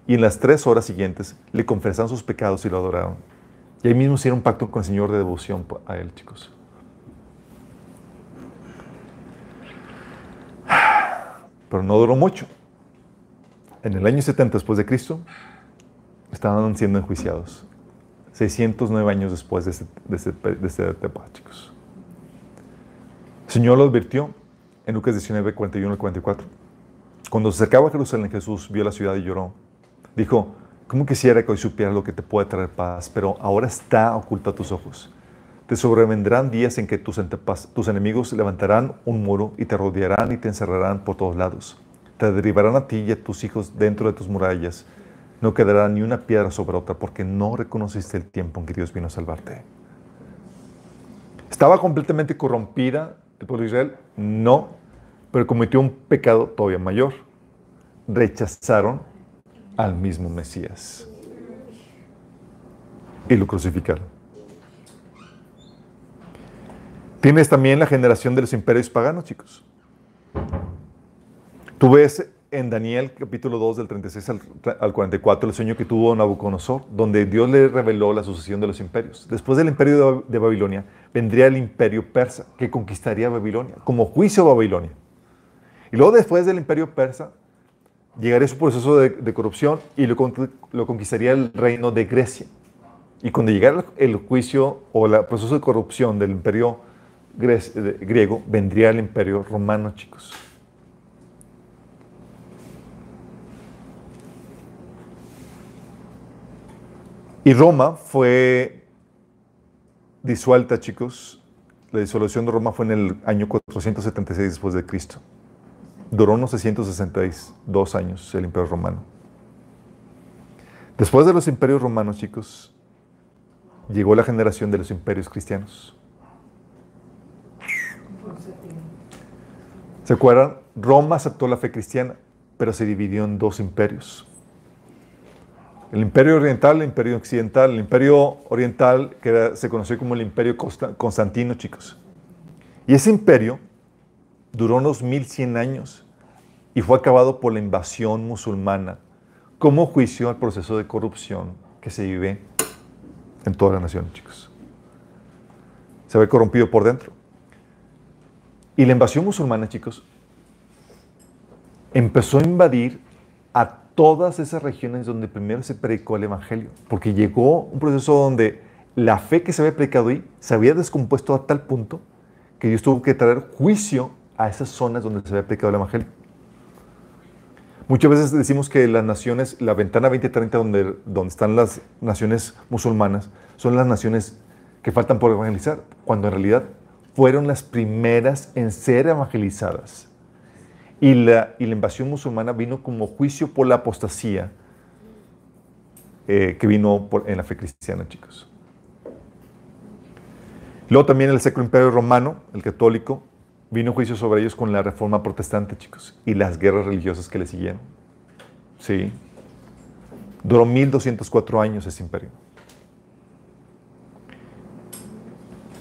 y en las tres horas siguientes le confesaron sus pecados y lo adoraron. Y ahí mismo hicieron un pacto con el Señor de devoción a Él, chicos. Pero no duró mucho. En el año 70 después de Cristo, estaban siendo enjuiciados. 609 años después de este, de este, de chicos. El Señor lo advirtió en Lucas 19, 41 y 44. Cuando se acercaba a Jerusalén, Jesús vio la ciudad y lloró. Dijo, ¿cómo quisiera que hoy supieras lo que te puede traer paz? Pero ahora está oculta a tus ojos. Te sobrevendrán días en que tus, tus enemigos levantarán un muro y te rodearán y te encerrarán por todos lados. Te derribarán a ti y a tus hijos dentro de tus murallas no quedará ni una piedra sobre otra porque no reconociste el tiempo en que Dios vino a salvarte. ¿Estaba completamente corrompida el pueblo de Israel? No, pero cometió un pecado todavía mayor. Rechazaron al mismo Mesías y lo crucificaron. Tienes también la generación de los imperios paganos, chicos. Tú ves en Daniel capítulo 2 del 36 al, 44 el sueño que tuvo Nabucodonosor, donde Dios le reveló la sucesión de los imperios. Después del imperio de, Babilonia vendría el imperio persa, que conquistaría Babilonia, como juicio a Babilonia. Y luego después del imperio persa llegaría su proceso de, corrupción y lo, lo, conquistaría el reino de Grecia. Y cuando llegara el juicio o el proceso de corrupción del imperio griego, vendría el imperio romano, chicos. Y Roma fue disuelta, chicos. La disolución de Roma fue en el año 476 después de Cristo. Duró unos 662 años el imperio romano. Después de los imperios romanos, chicos, llegó la generación de los imperios cristianos. ¿Se acuerdan? Roma aceptó la fe cristiana, pero se dividió en dos imperios. El imperio oriental, el imperio occidental. El imperio oriental que se conoció como el imperio Consta- Constantino, chicos. Y ese imperio duró unos 1100 años y fue acabado por la invasión musulmana como juicio al proceso de corrupción que se vive en toda la nación, chicos. Se ve corrompido por dentro. Y la invasión musulmana, chicos, empezó a invadir a todas esas regiones donde primero se predicó el Evangelio, porque llegó un proceso donde la fe que se había predicado ahí se había descompuesto a tal punto que Dios tuvo que traer juicio a esas zonas donde se había predicado el Evangelio. Muchas veces decimos que las naciones, la ventana 2030 donde, donde están las naciones musulmanas, son las naciones que faltan por evangelizar, cuando en realidad fueron las primeras en ser evangelizadas. Y la, y la invasión musulmana vino como juicio por la apostasía eh, que vino por- en la fe cristiana, chicos. Luego también el Sacro Imperio Romano, el católico, vino juicio sobre ellos con la reforma protestante, chicos, y las guerras religiosas que le siguieron. Sí. Duró 1204 años ese imperio.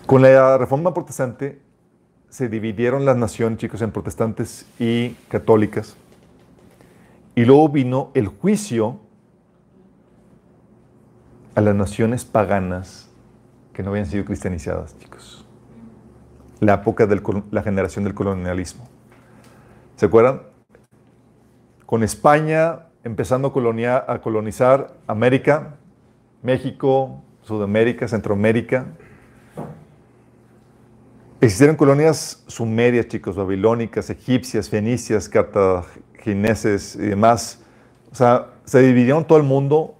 Con la reforma protestante se dividieron las naciones, chicos, en protestantes y católicas. Y luego vino el juicio a las naciones paganas que no habían sido cristianizadas, chicos. La época de la generación del colonialismo. ¿Se acuerdan? Con España empezando a, colonizar América, México, Sudamérica, Centroamérica. Existieron colonias sumerias, chicos, babilónicas, egipcias, fenicias, cartagineses y demás. O sea, se dividieron todo el mundo.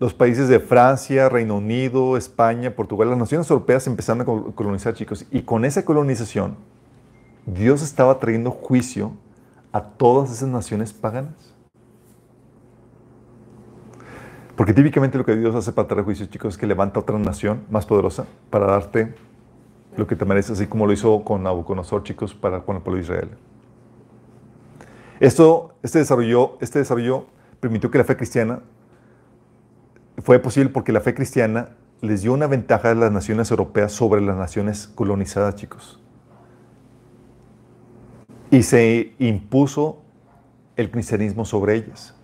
Los países de Francia, Reino Unido, España, Portugal, las naciones europeas empezaron a col- colonizar, chicos. Y con esa colonización, Dios estaba trayendo juicio a todas esas naciones paganas. Porque típicamente lo que Dios hace para traer juicio, chicos, es que levanta otra nación más poderosa para darte lo que te mereces, así como lo hizo con Nabucodonosor, chicos, para con el pueblo de Israel. Esto, este desarrollo, este desarrollo permitió que la fe cristiana fue posible porque la fe cristiana les dio una ventaja a las naciones europeas sobre las naciones colonizadas, chicos. Y se impuso el cristianismo sobre ellas.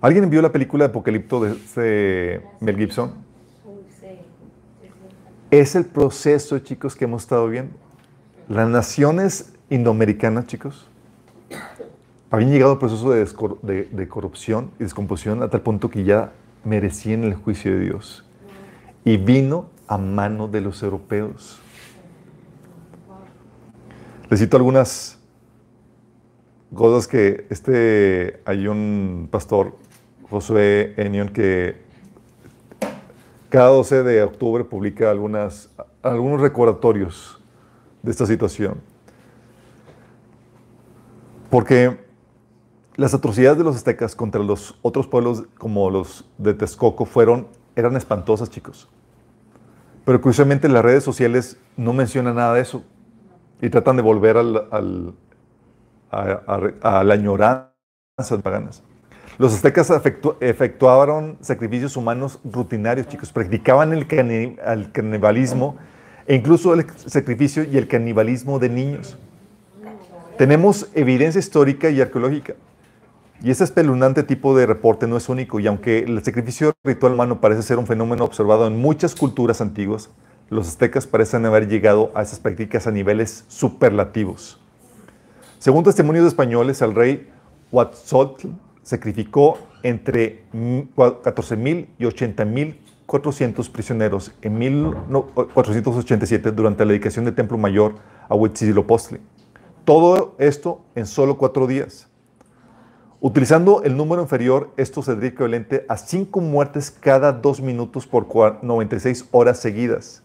¿Alguien vio la película de Apocalipto de este Mel Gibson? Es el proceso, chicos, que hemos estado viendo. Las naciones indoamericanas, chicos, habían llegado proceso de- de corrupción y descomposición a tal punto que ya merecían el juicio de Dios. Y vino a mano de los europeos. Les cito algunas cosas que este, hay un pastor, Josué Enion, que cada 12 de octubre publica algunas, algunos recordatorios de esta situación. Porque las atrocidades de los aztecas contra los otros pueblos como los de Texcoco fueron, eran espantosas, chicos. Pero curiosamente las redes sociales no mencionan nada de eso y tratan de volver al, al- a, a- a la añoranza paganas. Los aztecas efectu- efectuaron sacrificios humanos rutinarios, chicos. Practicaban el, cani- el canibalismo e incluso el sacrificio y el canibalismo de niños. Tenemos evidencia histórica y arqueológica. Y este espeluznante tipo de reporte no es único, y aunque el sacrificio ritual humano parece ser un fenómeno observado en muchas culturas antiguas, los aztecas parecen haber llegado a esas prácticas a niveles superlativos. Según testimonios españoles, el rey Huatzotl sacrificó entre 14.000 y 80.400 prisioneros en 1487 durante la dedicación del Templo Mayor a Huitzilopochtli. Todo esto en solo cuatro días. Utilizando el número inferior, esto sería equivalente a 5 muertes cada 2 minutos por cua- 96 horas seguidas.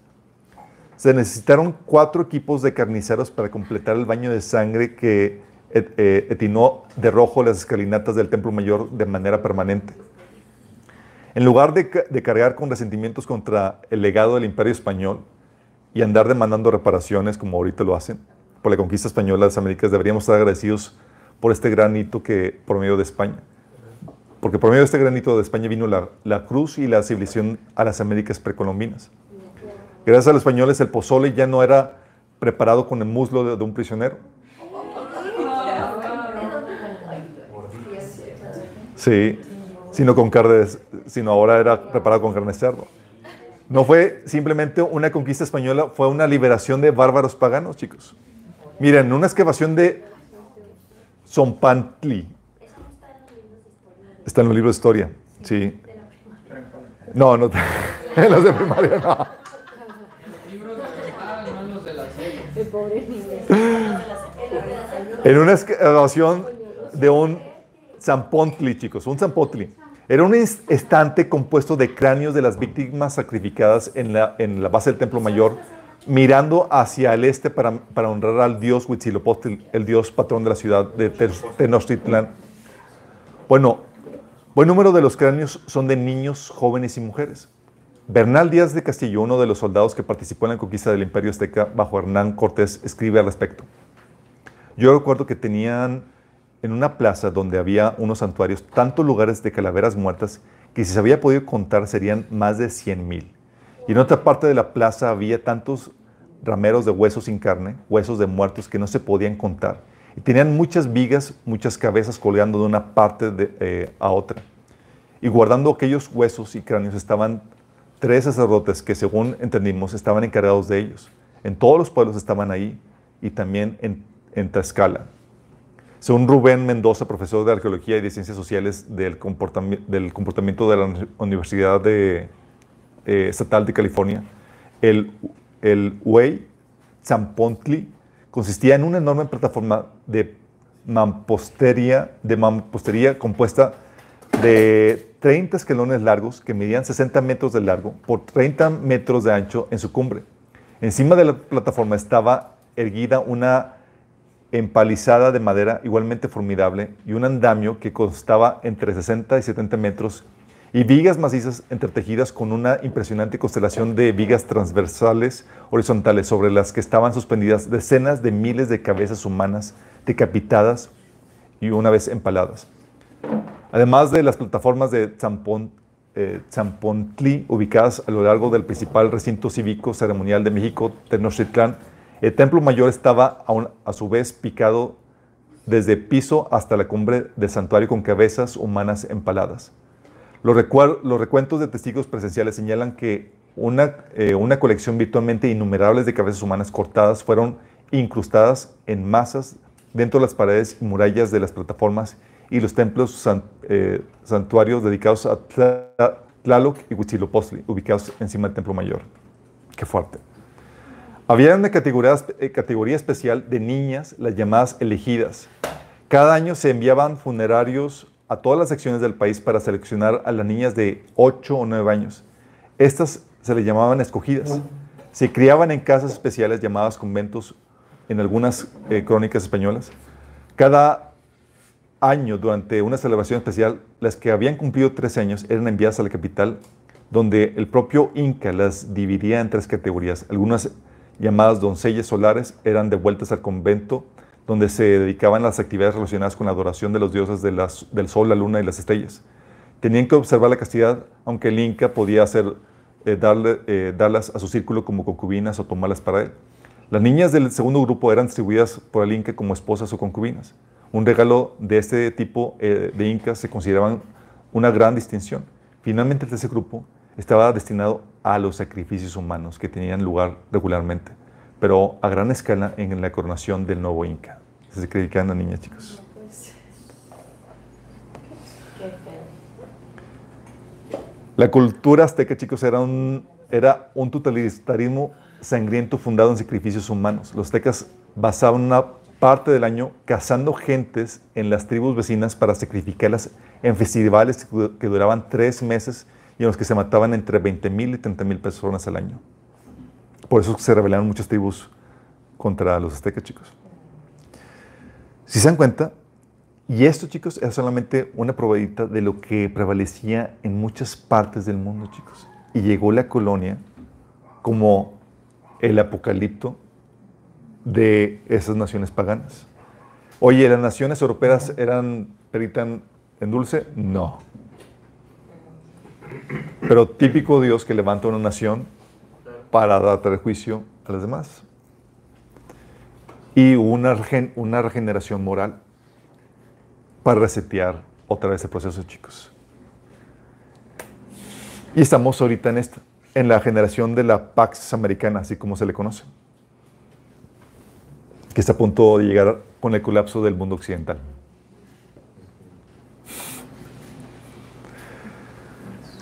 Se necesitaron cuatro equipos de carniceros para completar el baño de sangre que et- eh, etinó de rojo las escalinatas del Templo Mayor de manera permanente. En lugar de, de cargar con resentimientos contra el legado del Imperio Español y andar demandando reparaciones como ahorita lo hacen, por la conquista española de las Américas, deberíamos estar agradecidos por este gran hito que por medio de España. Porque por medio de este granito de España vino la, la cruz y la civilización a las Américas precolombinas. Gracias a los españoles el pozole ya no era preparado con el muslo de, de un prisionero. Sí, sino con carne, sino ahora era preparado con carne de cerdo. No fue simplemente una conquista española, fue una liberación de bárbaros paganos, chicos. Miren, una excavación de Zompantli. Está en los libros de historia, sí. No, no, en los de primaria no. En una excavación de un Zampontli, chicos, un Zampontli. Era un estante compuesto de cráneos de las víctimas sacrificadas en la, en la base del Templo Mayor, mirando hacia el este para, honrar al dios Huitzilopochtli, el dios patrón de la ciudad de Tenochtitlán. Bueno, buen número de los cráneos son de niños, jóvenes y mujeres. Bernal Díaz de Castillo, uno de los soldados que participó en la conquista del Imperio Azteca bajo Hernán Cortés, escribe al respecto. Yo recuerdo que tenían en una plaza donde había unos santuarios, tantos lugares de calaveras muertas que si se había podido contar serían más de 100 mil. Y en otra parte de la plaza había tantos rameros de huesos sin carne, huesos de muertos que no se podían contar. Y tenían muchas vigas, muchas cabezas colgando de una parte eh, a otra. Y guardando aquellos huesos y cráneos estaban tres sacerdotes que según entendimos estaban encargados de ellos. En todos los pueblos estaban ahí y también en, en Tlaxcala. Según Rubén Mendoza, profesor de Arqueología y de Ciencias Sociales del, del comportamiento de la Universidad de, eh, Estatal de California, el, el Huey Zampontli consistía en una enorme plataforma de mampostería, de mampostería compuesta de 30 escalones largos que medían 60 metros de largo por 30 metros de ancho en su cumbre. Encima de la plataforma estaba erguida una empalizada de madera igualmente formidable y un andamio que costaba entre 60 y 70 metros y vigas macizas entretejidas con una impresionante constelación de vigas transversales horizontales sobre las que estaban suspendidas decenas de miles de cabezas humanas decapitadas y una vez empaladas. Además de las plataformas de Zampont, eh, ubicadas a lo largo del principal recinto cívico ceremonial de México, Tenochtitlán, el templo mayor estaba a, su vez picado desde piso hasta la cumbre del santuario con cabezas humanas empaladas. Los, recuentos de testigos presenciales señalan que una, eh, una colección virtualmente innumerable de cabezas humanas cortadas fueron incrustadas en masas dentro de las paredes y murallas de las plataformas y los templos eh, santuarios dedicados a Tlaloc y Huitzilopochtli, ubicados encima del templo mayor. Qué fuerte. Había una categoría, eh, categoría especial de niñas, las llamadas elegidas. Cada año se enviaban funerarios a todas las secciones del país para seleccionar a las niñas de 8 o 9 años. Estas se les llamaban escogidas. Se criaban en casas especiales llamadas conventos en algunas eh, crónicas españolas. Cada año, durante una celebración especial, las que habían cumplido 13 años eran enviadas a la capital, donde el propio Inca las dividía en tres categorías. Algunas llamadas doncellas solares eran devueltas al convento donde se dedicaban las actividades relacionadas con la adoración de los dioses del sol, la luna y las estrellas. Tenían que observar la castidad, aunque el Inca podía hacer, eh, eh, darlas a su círculo como concubinas o tomarlas para él. Las niñas del segundo grupo eran distribuidas por el Inca como esposas o concubinas. Un regalo de este tipo eh, de Incas se consideraban una gran distinción. Finalmente, el tercer grupo estaba destinado a los sacrificios humanos que tenían lugar regularmente, pero a gran escala en la coronación del nuevo Inca. Se sacrificaban a niñas, chicos. La cultura azteca, chicos, era un, era un totalitarismo sangriento fundado en sacrificios humanos. Los aztecas basaban una parte del año cazando gentes en las tribus vecinas para sacrificarlas en festivales que duraban tres meses y en los que se mataban entre 20.000 y 30.000 personas al año. Por eso se rebelaron muchas tribus contra los aztecas, chicos. Si se dan cuenta, y esto, chicos, es solamente una probadita de lo que prevalecía en muchas partes del mundo, chicos. Y llegó la colonia como el apocalipto de esas naciones paganas. Oye, ¿las naciones europeas eran peritan en dulce? No. Pero típico Dios que levanta una nación para dar juicio a las demás. Y una, regeneración moral para resetear otra vez el proceso, chicos. Y estamos ahorita en en la generación de la Pax Americana, así como se le conoce, que está a punto de llegar con el colapso del mundo occidental.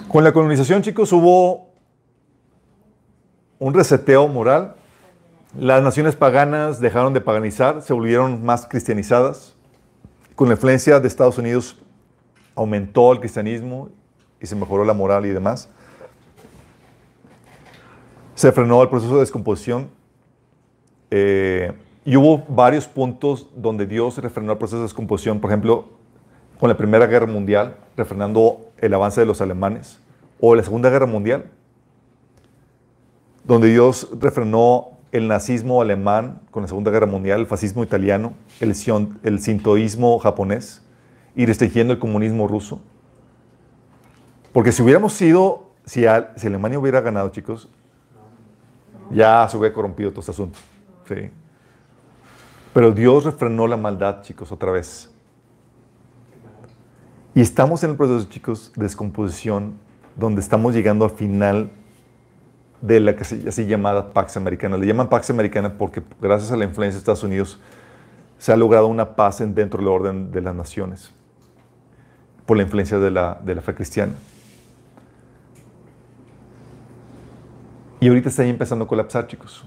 Con la colonización, chicos, hubo un reseteo moral. Las naciones paganas dejaron de paganizar, se volvieron más cristianizadas. Con la influencia de Estados Unidos aumentó el cristianismo y se mejoró la moral y demás. Se frenó el proceso de descomposición eh, y hubo varios puntos donde Dios refrenó el proceso de descomposición. Por ejemplo, con la Primera Guerra Mundial, refrenando el avance de los alemanes o la Segunda Guerra Mundial, donde Dios refrenó el nazismo alemán con la Segunda Guerra Mundial, el fascismo italiano, el, el sintoísmo japonés y restringiendo el comunismo ruso. Porque si hubiéramos sido, si, Alemania hubiera ganado, chicos, ya se hubiera corrompido todo este asunto. ¿sí? Pero Dios refrenó la maldad, chicos, otra vez. Y estamos en el proceso, chicos, de descomposición donde estamos llegando al final de la que se así llamada Pax Americana. Le llaman Pax Americana porque gracias a la influencia de Estados Unidos se ha logrado una paz dentro del orden de las naciones por la influencia de la, de la fe cristiana. Y ahorita está ahí empezando a colapsar, chicos.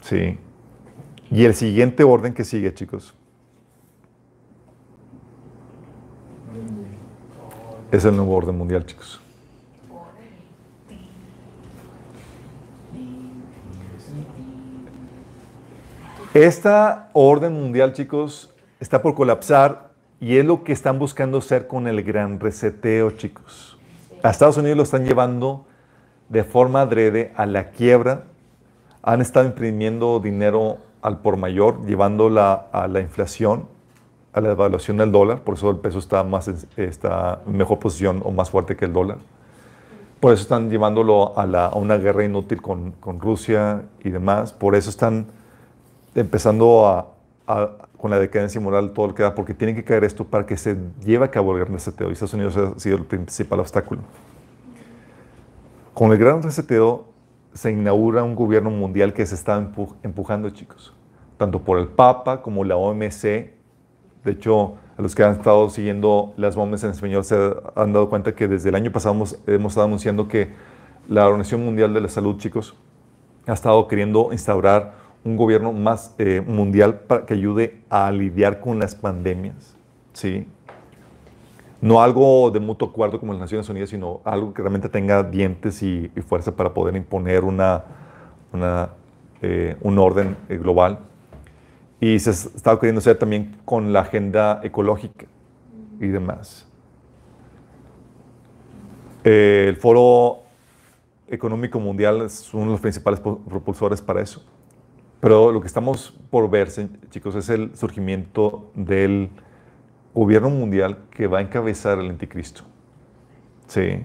Sí. Y el siguiente orden que sigue, chicos, Es el nuevo orden mundial, chicos. Esta orden mundial, chicos, está por colapsar y es lo que están buscando hacer con el gran reseteo, chicos. A Estados Unidos lo están llevando de forma adrede a la quiebra. Han estado imprimiendo dinero al por mayor, llevándola a la inflación a la devaluación del dólar, por eso el peso está, más, está en mejor posición o más fuerte que el dólar. Por eso están llevándolo a, la, una guerra inútil con, con, Rusia y demás. Por eso están empezando a, con la decadencia moral todo lo que da, porque tienen que caer esto para que se lleve a cabo el gran reseteo. Y Estados Unidos ha sido el principal obstáculo. Con el gran reseteo se inaugura un gobierno mundial que se está empujando, chicos, tanto por el Papa como la OMC de hecho, a los que han estado siguiendo las bombas en español se han dado cuenta que desde el año pasado hemos, estado anunciando que la Organización Mundial de la Salud, chicos, ha estado queriendo instaurar un gobierno más eh, mundial para que ayude a lidiar con las pandemias. ¿sí? No algo de mutuo acuerdo como las Naciones Unidas, sino algo que realmente tenga dientes y, fuerza para poder imponer una, una eh, un orden eh, global. Y se estaba queriendo hacer también con la agenda ecológica y demás. Eh, el Foro Económico Mundial es uno de los principales propulsores para eso. Pero lo que estamos por ver, chicos, es el surgimiento del gobierno mundial que va a encabezar el anticristo. Sí.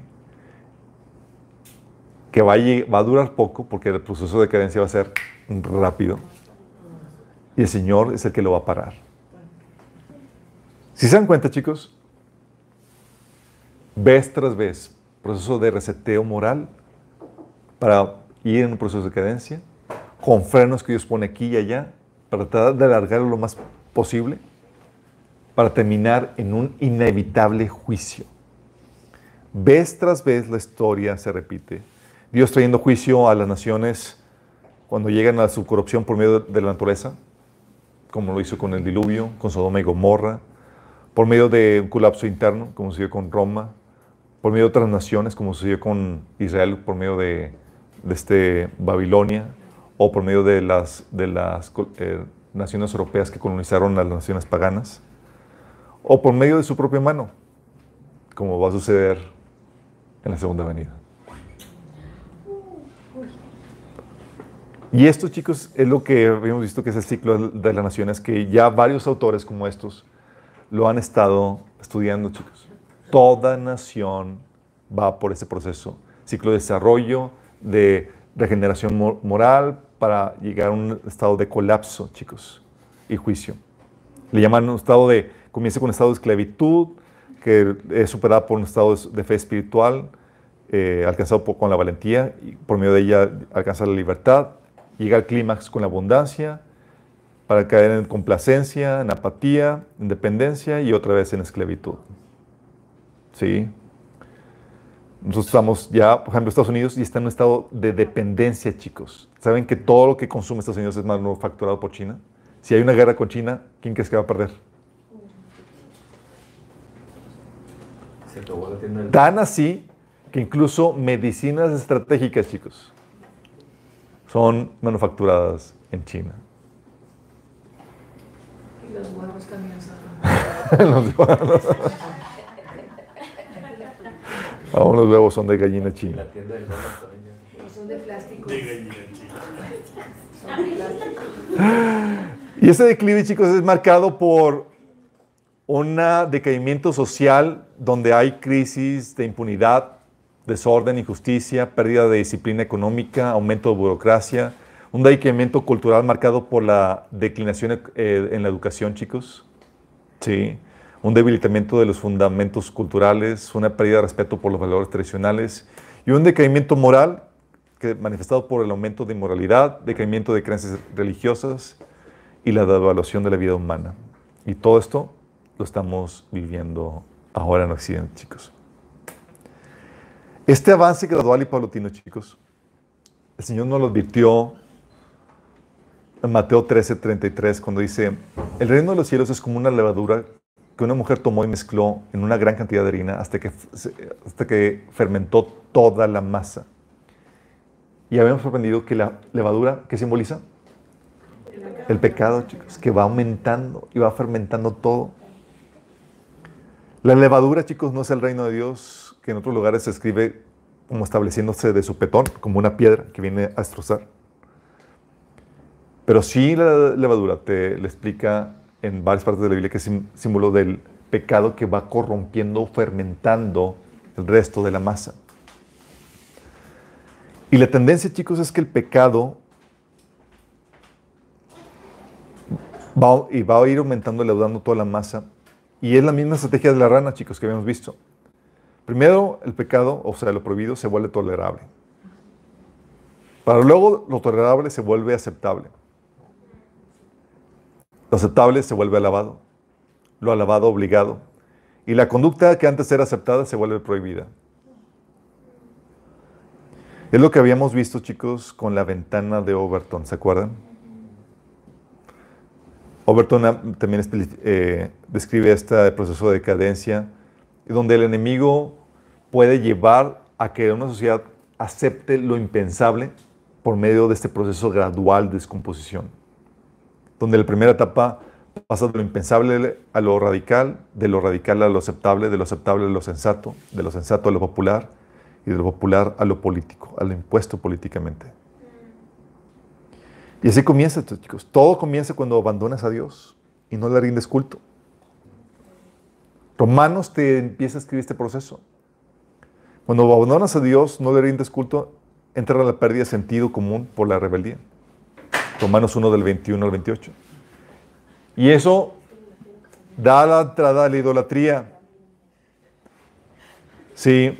Que va a, durar poco porque el proceso de decadencia va a ser rápido y el Señor es el que lo va a parar. Si se dan cuenta, chicos, vez tras vez, proceso de reseteo moral para ir en un proceso de cadencia, con frenos que Dios pone aquí y allá, para tratar de alargarlo lo más posible, para terminar en un inevitable juicio. Vez tras vez la historia se repite. Dios trayendo juicio a las naciones cuando llegan a su corrupción por medio de la naturaleza, como lo hizo con el diluvio, con Sodoma y Gomorra, por medio de un colapso interno, como sucedió con Roma, por medio de otras naciones, como sucedió con Israel, por medio de, este Babilonia, o por medio de las, de las eh, naciones europeas que colonizaron las naciones paganas, o por medio de su propia mano, como va a suceder en la segunda venida. Y esto, chicos, es lo que habíamos visto que es el ciclo de las naciones, que ya varios autores como estos lo han estado estudiando, chicos. Toda nación va por ese proceso, ciclo de desarrollo, de regeneración moral, para llegar a un estado de colapso, chicos, y juicio. Le llaman un estado de, comienza con un estado de esclavitud, que es superada por un estado de fe espiritual, eh, alcanzado con la valentía, y por medio de ella alcanza la libertad, llega al clímax con la abundancia, para caer en complacencia, en apatía, en dependencia y otra vez en esclavitud. ¿Sí? Nosotros estamos ya, por ejemplo, Estados Unidos y está en un estado de dependencia, chicos. ¿Saben que todo lo que consume Estados Unidos es manufacturado por China? Si hay una guerra con China, ¿quién crees que va a perder? Tan así que incluso medicinas estratégicas, chicos, son manufacturadas en China. Y los huevos también son. los huevos. Aún los huevos son de gallina china. Son de plástico. De gallina plástico. Y este declive, chicos, es marcado por un decaimiento social donde hay crisis de impunidad, desorden, injusticia, pérdida de disciplina económica, aumento de burocracia, un decaimiento cultural marcado por la declinación eh, en la educación, chicos. Sí. Un debilitamiento de los fundamentos culturales, una pérdida de respeto por los valores tradicionales y un decaimiento moral que, manifestado por el aumento de inmoralidad, decaimiento de creencias religiosas y la devaluación de la vida humana. Y todo esto lo estamos viviendo ahora en Occidente, chicos. Este avance gradual y paulatino, chicos, el Señor nos lo advirtió en Mateo 13, 33, cuando dice, el reino de los cielos es como una levadura que una mujer tomó y mezcló en una gran cantidad de harina hasta que, hasta que fermentó toda la masa. Y habíamos aprendido que la levadura, ¿qué simboliza? El pecado, chicos, que va aumentando y va fermentando todo. La levadura, chicos, no es el reino de Dios, que en otros lugares se escribe como estableciéndose de su petón, como una piedra que viene a destrozar. Pero sí la levadura te le explica en varias partes de la Biblia que es símbolo del pecado que va corrompiendo, fermentando el resto de la masa. Y la tendencia, chicos, es que el pecado va, y va a ir aumentando, leudando toda la masa. Y es la misma estrategia de la rana, chicos, que habíamos visto. Primero, el pecado, o sea, lo prohibido, se vuelve tolerable. Para luego, lo tolerable se vuelve aceptable. Lo aceptable se vuelve alabado. Lo alabado obligado. Y la conducta que antes era aceptada se vuelve prohibida. Es lo que habíamos visto, chicos, con la ventana de Overton, ¿se acuerdan? Overton también eh, describe este proceso de decadencia, donde el enemigo puede llevar a que una sociedad acepte lo impensable por medio de este proceso gradual de descomposición, donde la primera etapa pasa de lo impensable a lo radical, de lo radical a lo aceptable, de lo aceptable a lo sensato, de lo sensato a lo popular y de lo popular a lo político, a lo impuesto políticamente. Y así comienza, chicos. Todo comienza cuando abandonas a Dios y no le rindes culto. Romanos te empieza a escribir este proceso. Cuando abandonas a Dios, no le rindes culto, entra la pérdida de sentido común por la rebeldía. Romanos 1 del 21 al 28. Y eso da la entrada a la idolatría. Sí.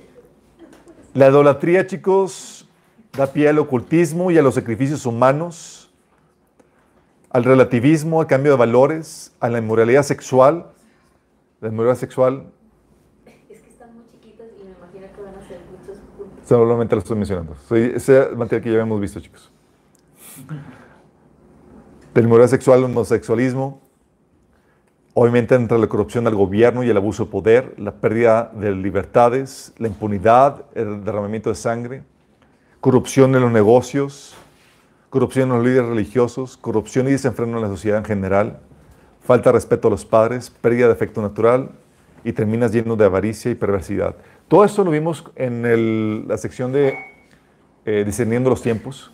La idolatría, chicos, da pie al ocultismo y a los sacrificios humanos al relativismo, al cambio de valores, a la inmoralidad sexual. La inmoralidad sexual. Es que están muy chiquitas y me imagino que van a ser muchos puntos. Solamente lo estoy mencionando. Soy, ese material que ya hemos visto, chicos. La inmoralidad sexual, el homosexualismo. Obviamente entra la corrupción del gobierno y el abuso de poder, la pérdida de libertades, la impunidad, el derramamiento de sangre, corrupción en los negocios, corrupción en los líderes religiosos, corrupción y desenfreno en la sociedad en general, falta de respeto a los padres, pérdida de efecto natural y terminas lleno de avaricia y perversidad. Todo esto lo vimos en la sección de eh, discerniendo los tiempos.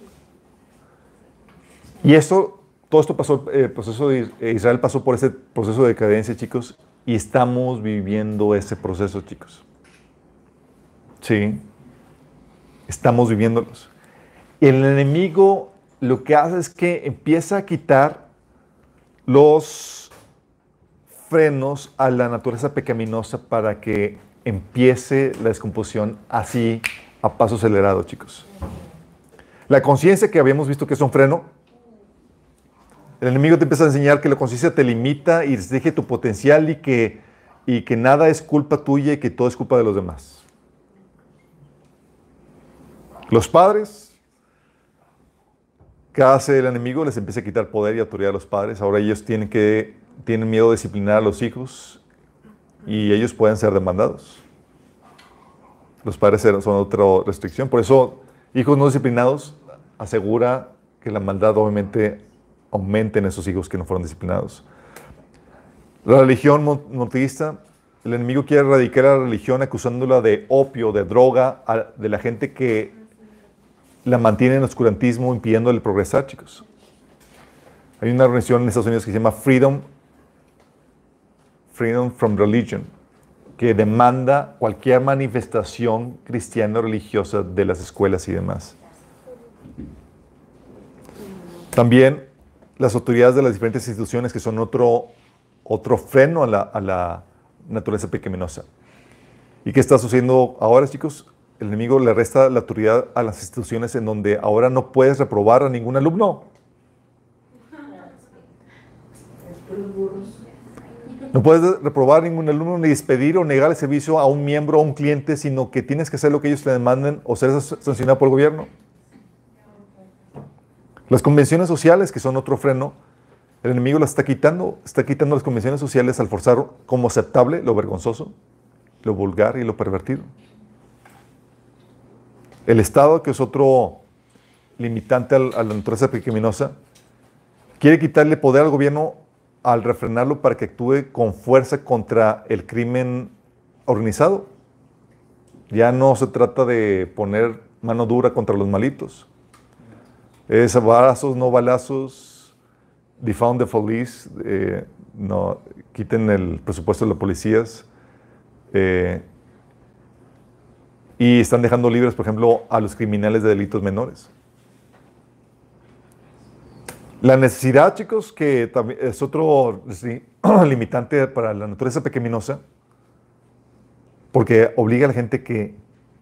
Y esto, todo esto pasó, el proceso de Israel pasó por ese proceso de decadencia, chicos, y estamos viviendo ese proceso, chicos. Sí, estamos viviéndolos. El enemigo lo que hace es que empieza a quitar los frenos a la naturaleza pecaminosa para que empiece la descomposición así a paso acelerado, chicos. La conciencia que habíamos visto que es un freno, el enemigo te empieza a enseñar que la conciencia te limita y restringe tu potencial y que, y que nada es culpa tuya y que todo es culpa de los demás. Los padres, ¿qué hace el enemigo? Les empieza a quitar poder y autoridad a los padres. Ahora ellos tienen, que, tienen miedo de disciplinar a los hijos y ellos pueden ser demandados. Los padres son otra restricción. Por eso, hijos no disciplinados asegura que la maldad obviamente aumente en esos hijos que no fueron disciplinados. La religión monoteísta, el enemigo quiere erradicar la religión acusándola de opio, de droga, de la gente que la mantiene en oscurantismo, impidiéndole progresar, chicos. Hay una organización en Estados Unidos que se llama Freedom, Freedom from Religion, que demanda cualquier manifestación cristiana o religiosa de las escuelas y demás. También las autoridades de las diferentes instituciones que son otro, otro freno a la, a la naturaleza pecaminosa. ¿Y qué está sucediendo ahora, chicos? El enemigo le resta la autoridad a las instituciones en donde ahora no puedes reprobar a ningún alumno. No puedes reprobar a ningún alumno ni despedir o negar el servicio a un miembro o a un cliente, sino que tienes que hacer lo que ellos te demanden o ser sancionado por el gobierno. Las convenciones sociales, que son otro freno, el enemigo las está quitando, está quitando las convenciones sociales al forzar como aceptable lo vergonzoso, lo vulgar y lo pervertido. El Estado, que es otro limitante a la naturaleza pecaminosa, quiere quitarle poder al gobierno al refrenarlo para que actúe con fuerza contra el crimen organizado. Ya no se trata de poner mano dura contra los malitos. Es balazos, no balazos, defound the police, eh, no, quiten el presupuesto de los policías. Eh, y están dejando libres, por ejemplo, a los criminales de delitos menores. La necesidad, chicos, que es otro limitante para la naturaleza pecaminosa, porque obliga a la gente que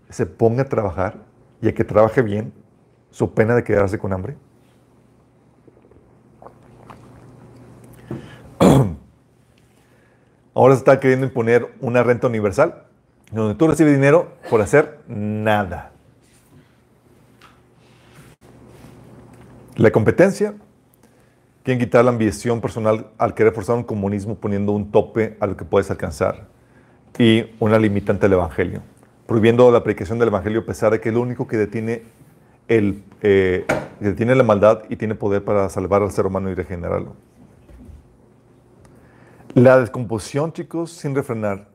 se ponga a trabajar y a que trabaje bien, su pena de quedarse con hambre. Ahora se está queriendo imponer una renta universal, donde tú recibes dinero por hacer nada. La competencia, quieren quitar la ambición personal al querer forzar un comunismo poniendo un tope a lo que puedes alcanzar y una limitante al Evangelio, prohibiendo la aplicación del Evangelio a pesar de que es lo único que detiene el, eh, tiene la maldad y tiene poder para salvar al ser humano y regenerarlo. La descomposición, chicos, sin refrenar,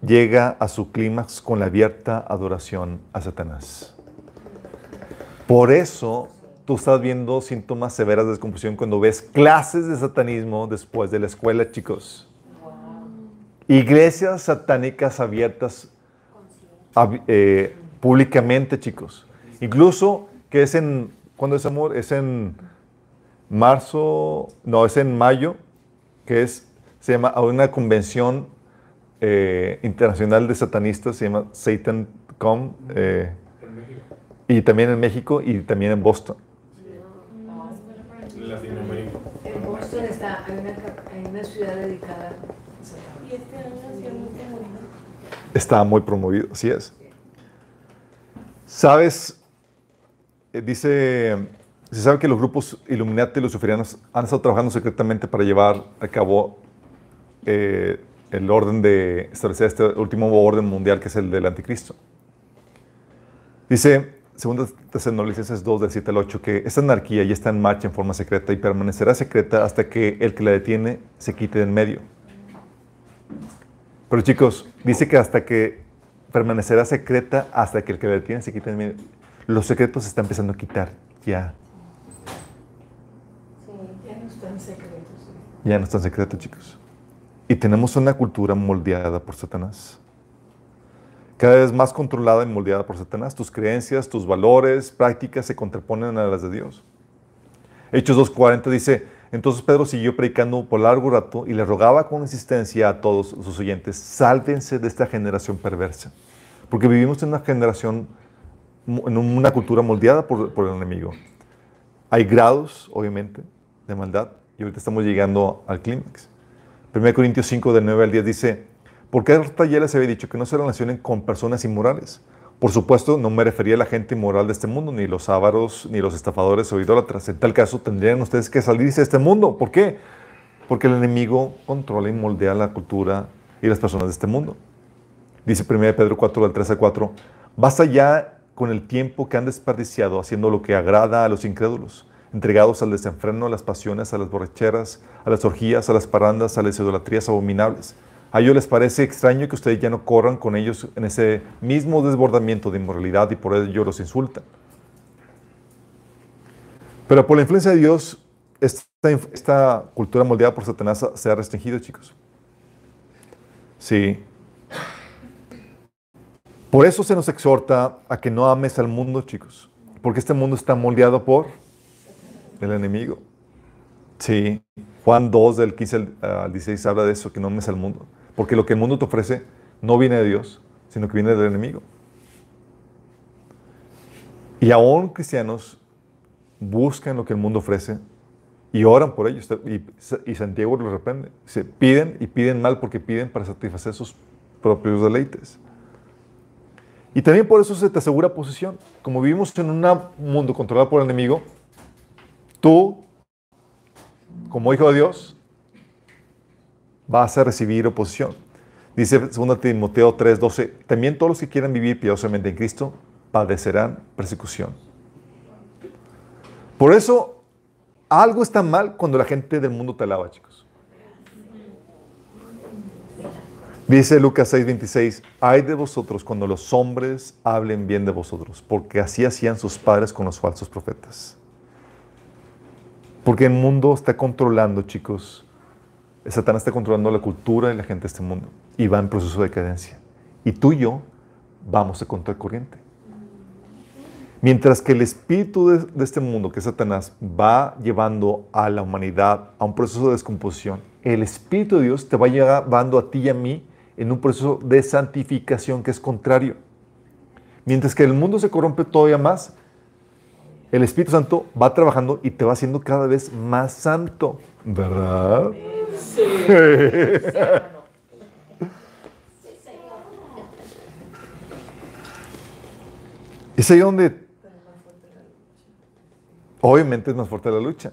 llega a su clímax con la abierta adoración a Satanás. Por eso tú estás viendo síntomas severas de descomposición cuando ves clases de satanismo después de la escuela, chicos. Iglesias satánicas abiertas eh, públicamente, chicos. Incluso que es en, ¿cuándo es amor? Es en marzo, no, es en mayo, que es, se llama una convención eh, internacional de satanistas, se llama SatanCom, eh, y también en México y también en Boston. En Boston está, hay una, una ciudad dedicada a Satanás. Está muy promovido, así es. ¿Sabes dice, se sabe que los grupos Illuminati y los sufrianos han estado trabajando secretamente para llevar a cabo eh, el orden de establecer este último orden mundial que es el del anticristo. Dice, segunda Tesalonicenses 2, del 7 al 8, que esta anarquía ya está en marcha en forma secreta y permanecerá secreta hasta que el que la detiene se quite de en medio. Pero chicos, dice que hasta que permanecerá secreta hasta que el que la detiene se quite en medio los secretos se están empezando a quitar ya. Ya no está en secreto, chicos. Y tenemos una cultura moldeada por Satanás. Cada vez más controlada y moldeada por Satanás. Tus creencias, tus valores, prácticas se contraponen a las de Dios. Hechos 2.40 dice, entonces Pedro siguió predicando por largo rato y le rogaba con insistencia a todos sus oyentes, sálvense de esta generación perversa. Porque vivimos en una generación, en una cultura moldeada por, por el enemigo. Hay grados, obviamente, de maldad y ahorita estamos llegando al clímax. 1 Corintios 5, del 9 al 10 dice, porque hasta ya les había dicho que no se relacionen con personas inmorales. Por supuesto, no me refería a la gente inmoral de este mundo, ni los ávaros, ni los estafadores o idólatras. En tal caso, tendrían ustedes que salirse de este mundo. ¿Por qué? Porque el enemigo controla y moldea la cultura y las personas de este mundo. Dice 1 Pedro 4, del 3 al 4, basta ya con el tiempo que han desperdiciado haciendo lo que agrada a los incrédulos entregados al desenfreno, a las pasiones, a las borracheras, a las orgías, a las parandas, a las idolatrías abominables. A ellos les parece extraño que ustedes ya no corran con ellos en ese mismo desbordamiento de inmoralidad y por ello los insultan. Pero por la influencia de Dios, esta, esta cultura moldeada por Satanás se ha restringido, chicos. Sí. Por eso se nos exhorta a que no ames al mundo, chicos. Porque este mundo está moldeado por el enemigo. Sí, Juan 2 del 15 al 16 habla de eso, que no ames al mundo. Porque lo que el mundo te ofrece no viene de Dios, sino que viene del enemigo. Y aún cristianos buscan lo que el mundo ofrece y oran por ellos. Y, Santiago lo reprende. Se piden y piden mal porque piden para satisfacer sus propios deleites. Y también por eso se te asegura posición. Como vivimos en un mundo controlado por el enemigo, tú, como hijo de Dios, vas a recibir oposición. Dice 2 Timoteo 3:12, también todos los que quieran vivir piadosamente en Cristo padecerán persecución. Por eso, algo está mal cuando la gente del mundo te alaba, chicos. Dice Lucas 6:26, hay de vosotros cuando los hombres hablen bien de vosotros, porque así hacían sus padres con los falsos profetas. Porque el mundo está controlando, chicos. Satanás está controlando la cultura y la gente de este mundo. Y va en proceso de decadencia. Y tú y yo vamos a contracorriente. Mientras que el espíritu de, este mundo, que es Satanás, va llevando a la humanidad a un proceso de descomposición, el Espíritu de Dios te va llevando a ti y a mí en un proceso de santificación que es contrario. Mientras que el mundo se corrompe todavía más, el Espíritu Santo va trabajando y te va haciendo cada vez más santo, ¿verdad? Sí. es ahí donde, obviamente es más fuerte la lucha.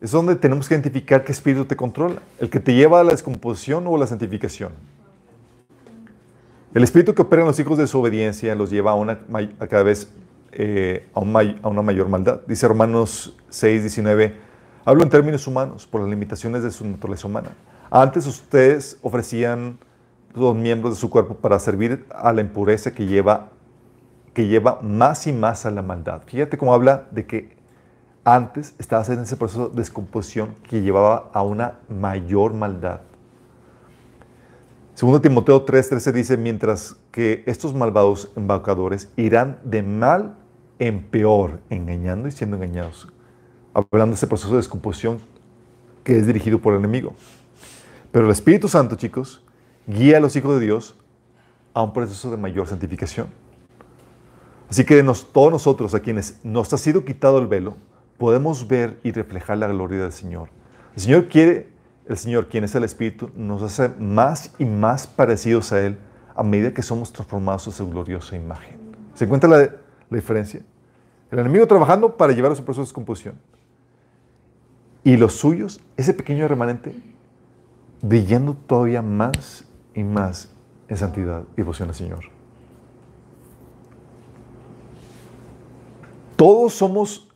Es donde tenemos que identificar qué espíritu te controla, el que te lleva a la descomposición o a la santificación. El espíritu que opera en los hijos de desobediencia los lleva a, una, cada vez eh, a, una mayor maldad. Dice Romanos 6, 19, hablo en términos humanos por las limitaciones de su naturaleza humana. Antes ustedes ofrecían los miembros de su cuerpo para servir a la impureza que lleva, que lleva más y más a la maldad. Fíjate cómo habla de que antes estabas en ese proceso de descomposición que llevaba a una mayor maldad. Segundo Timoteo 3:13 dice, mientras que estos malvados embaucadores irán de mal en peor, engañando y siendo engañados. Hablando de ese proceso de descomposición que es dirigido por el enemigo. Pero el Espíritu Santo, chicos, guía a los hijos de Dios a un proceso de mayor santificación. Así que todos nosotros, a quienes nos ha sido quitado el velo, podemos ver y reflejar la gloria del Señor. El Señor quiere, el Señor, quien es el Espíritu, nos hace más y más parecidos a Él a medida que somos transformados a su gloriosa imagen. ¿Se encuentra la, la diferencia? El enemigo trabajando para llevar a su proceso de descomposición. Y los suyos, ese pequeño remanente, brillando todavía más y más en santidad y devoción al Señor. Todos somos,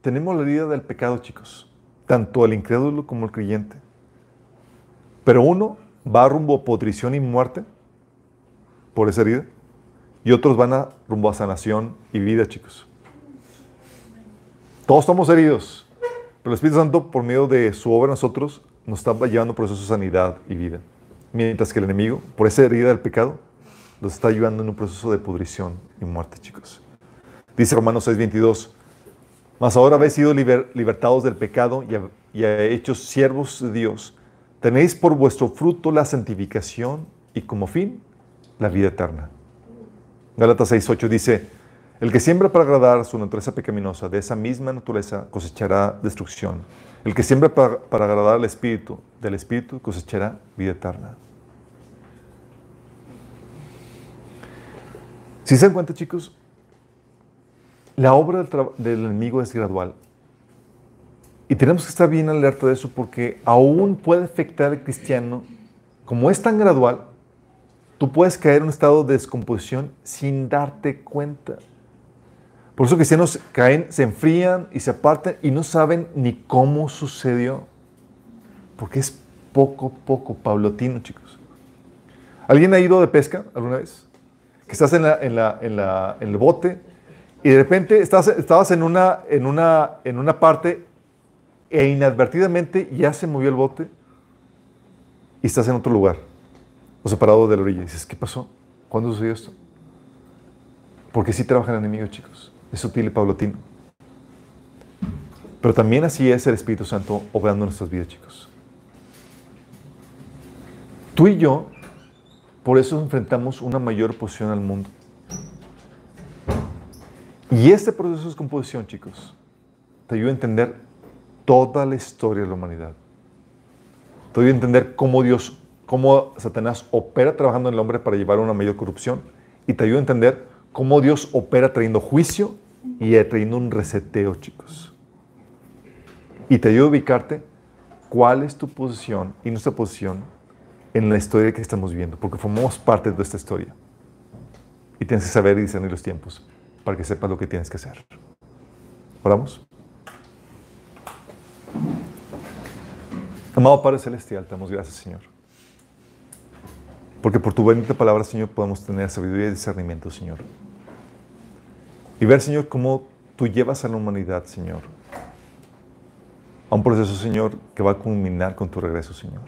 tenemos la herida del pecado, chicos, tanto el incrédulo como el creyente. Pero uno va rumbo a podrición y muerte por esa herida, y otros van a rumbo a sanación y vida, chicos. Todos estamos heridos, pero el Espíritu Santo, por medio de su obra en nosotros, nos está llevando por proceso de sanidad y vida. Mientras que el enemigo, por esa herida del pecado, nos está llevando en un proceso de pudrición y muerte, chicos. Dice Romanos 6:22, mas ahora habéis sido liber- libertados del pecado y, y hechos siervos de Dios. Tenéis por vuestro fruto la santificación y como fin la vida eterna. Gálatas 6:8 dice, el que siembra para agradar su naturaleza pecaminosa, de esa misma naturaleza cosechará destrucción. El que siembra para, para agradar al Espíritu, del Espíritu cosechará vida eterna. Si se dan cuenta, chicos, la obra del, enemigo es gradual. Y tenemos que estar bien alerta de eso porque aún puede afectar al cristiano. Como es tan gradual, tú puedes caer en un estado de descomposición sin darte cuenta. Por eso cristianos caen, se enfrían y se apartan y no saben ni cómo sucedió. Porque es poco, poco, paulatino, chicos. ¿Alguien ha ido de pesca alguna vez? Que estás en, la, en, la, en, la, en el bote y de repente estás, estabas en una, en, una, en una parte e inadvertidamente ya se movió el bote y estás en otro lugar o separado de la orilla. Y dices, ¿qué pasó? ¿Cuándo sucedió esto? Porque sí trabaja el enemigo, chicos. Es sutil y paulatino. Pero también así es el Espíritu Santo obrando en nuestras vidas, chicos. Tú y yo, por eso enfrentamos una mayor oposición al mundo. Y este proceso de descomposición, chicos, te ayuda a entender toda la historia de la humanidad. Te ayuda a entender cómo Dios, cómo Satanás opera trabajando en el hombre para llevar a una mayor corrupción. Y te ayuda a entender cómo Dios opera trayendo juicio y trayendo un reseteo, chicos. Y te ayuda a ubicarte cuál es tu posición y nuestra posición en la historia que estamos viviendo, porque formamos parte de esta historia. Y tienes que saber y discernir los tiempos para que sepas lo que tienes que hacer. ¿Oramos? Amado Padre Celestial, damos gracias, Señor. Porque por tu bendita palabra, Señor, podemos tener sabiduría y discernimiento, Señor. Y ver, Señor, cómo tú llevas a la humanidad, Señor, a un proceso, Señor, que va a culminar con tu regreso, Señor.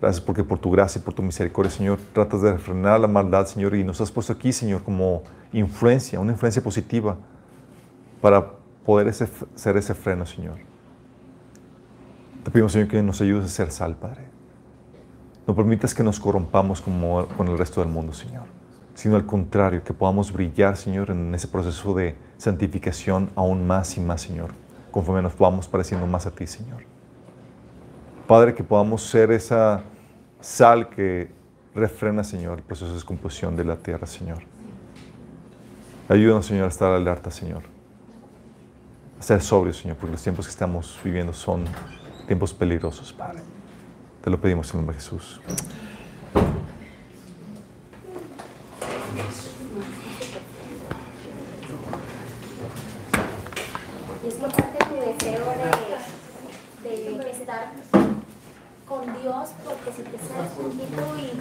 Gracias porque por tu gracia y por tu misericordia, Señor, tratas de frenar la maldad, Señor, y nos has puesto aquí, Señor, como influencia, una influencia positiva para poder ese- ser ese freno, Señor. Te pedimos, Señor, que nos ayudes a ser sal, Padre. No permitas que nos corrompamos como con el resto del mundo, Señor, sino al contrario, que podamos brillar, Señor, en ese proceso de santificación aún más y más, Señor, conforme nos vamos pareciendo más a ti, Señor. Padre, que podamos ser esa sal que refrena, Señor, el proceso de descomposición de la tierra, Señor. Ayúdanos, Señor, a estar alerta, Señor. A ser sobrios, Señor, porque los tiempos que estamos viviendo son tiempos peligrosos, Padre. Te lo pedimos en el nombre de Jesús. Y es que parte tu deseo de, de estar con Dios, porque si te sales poquito y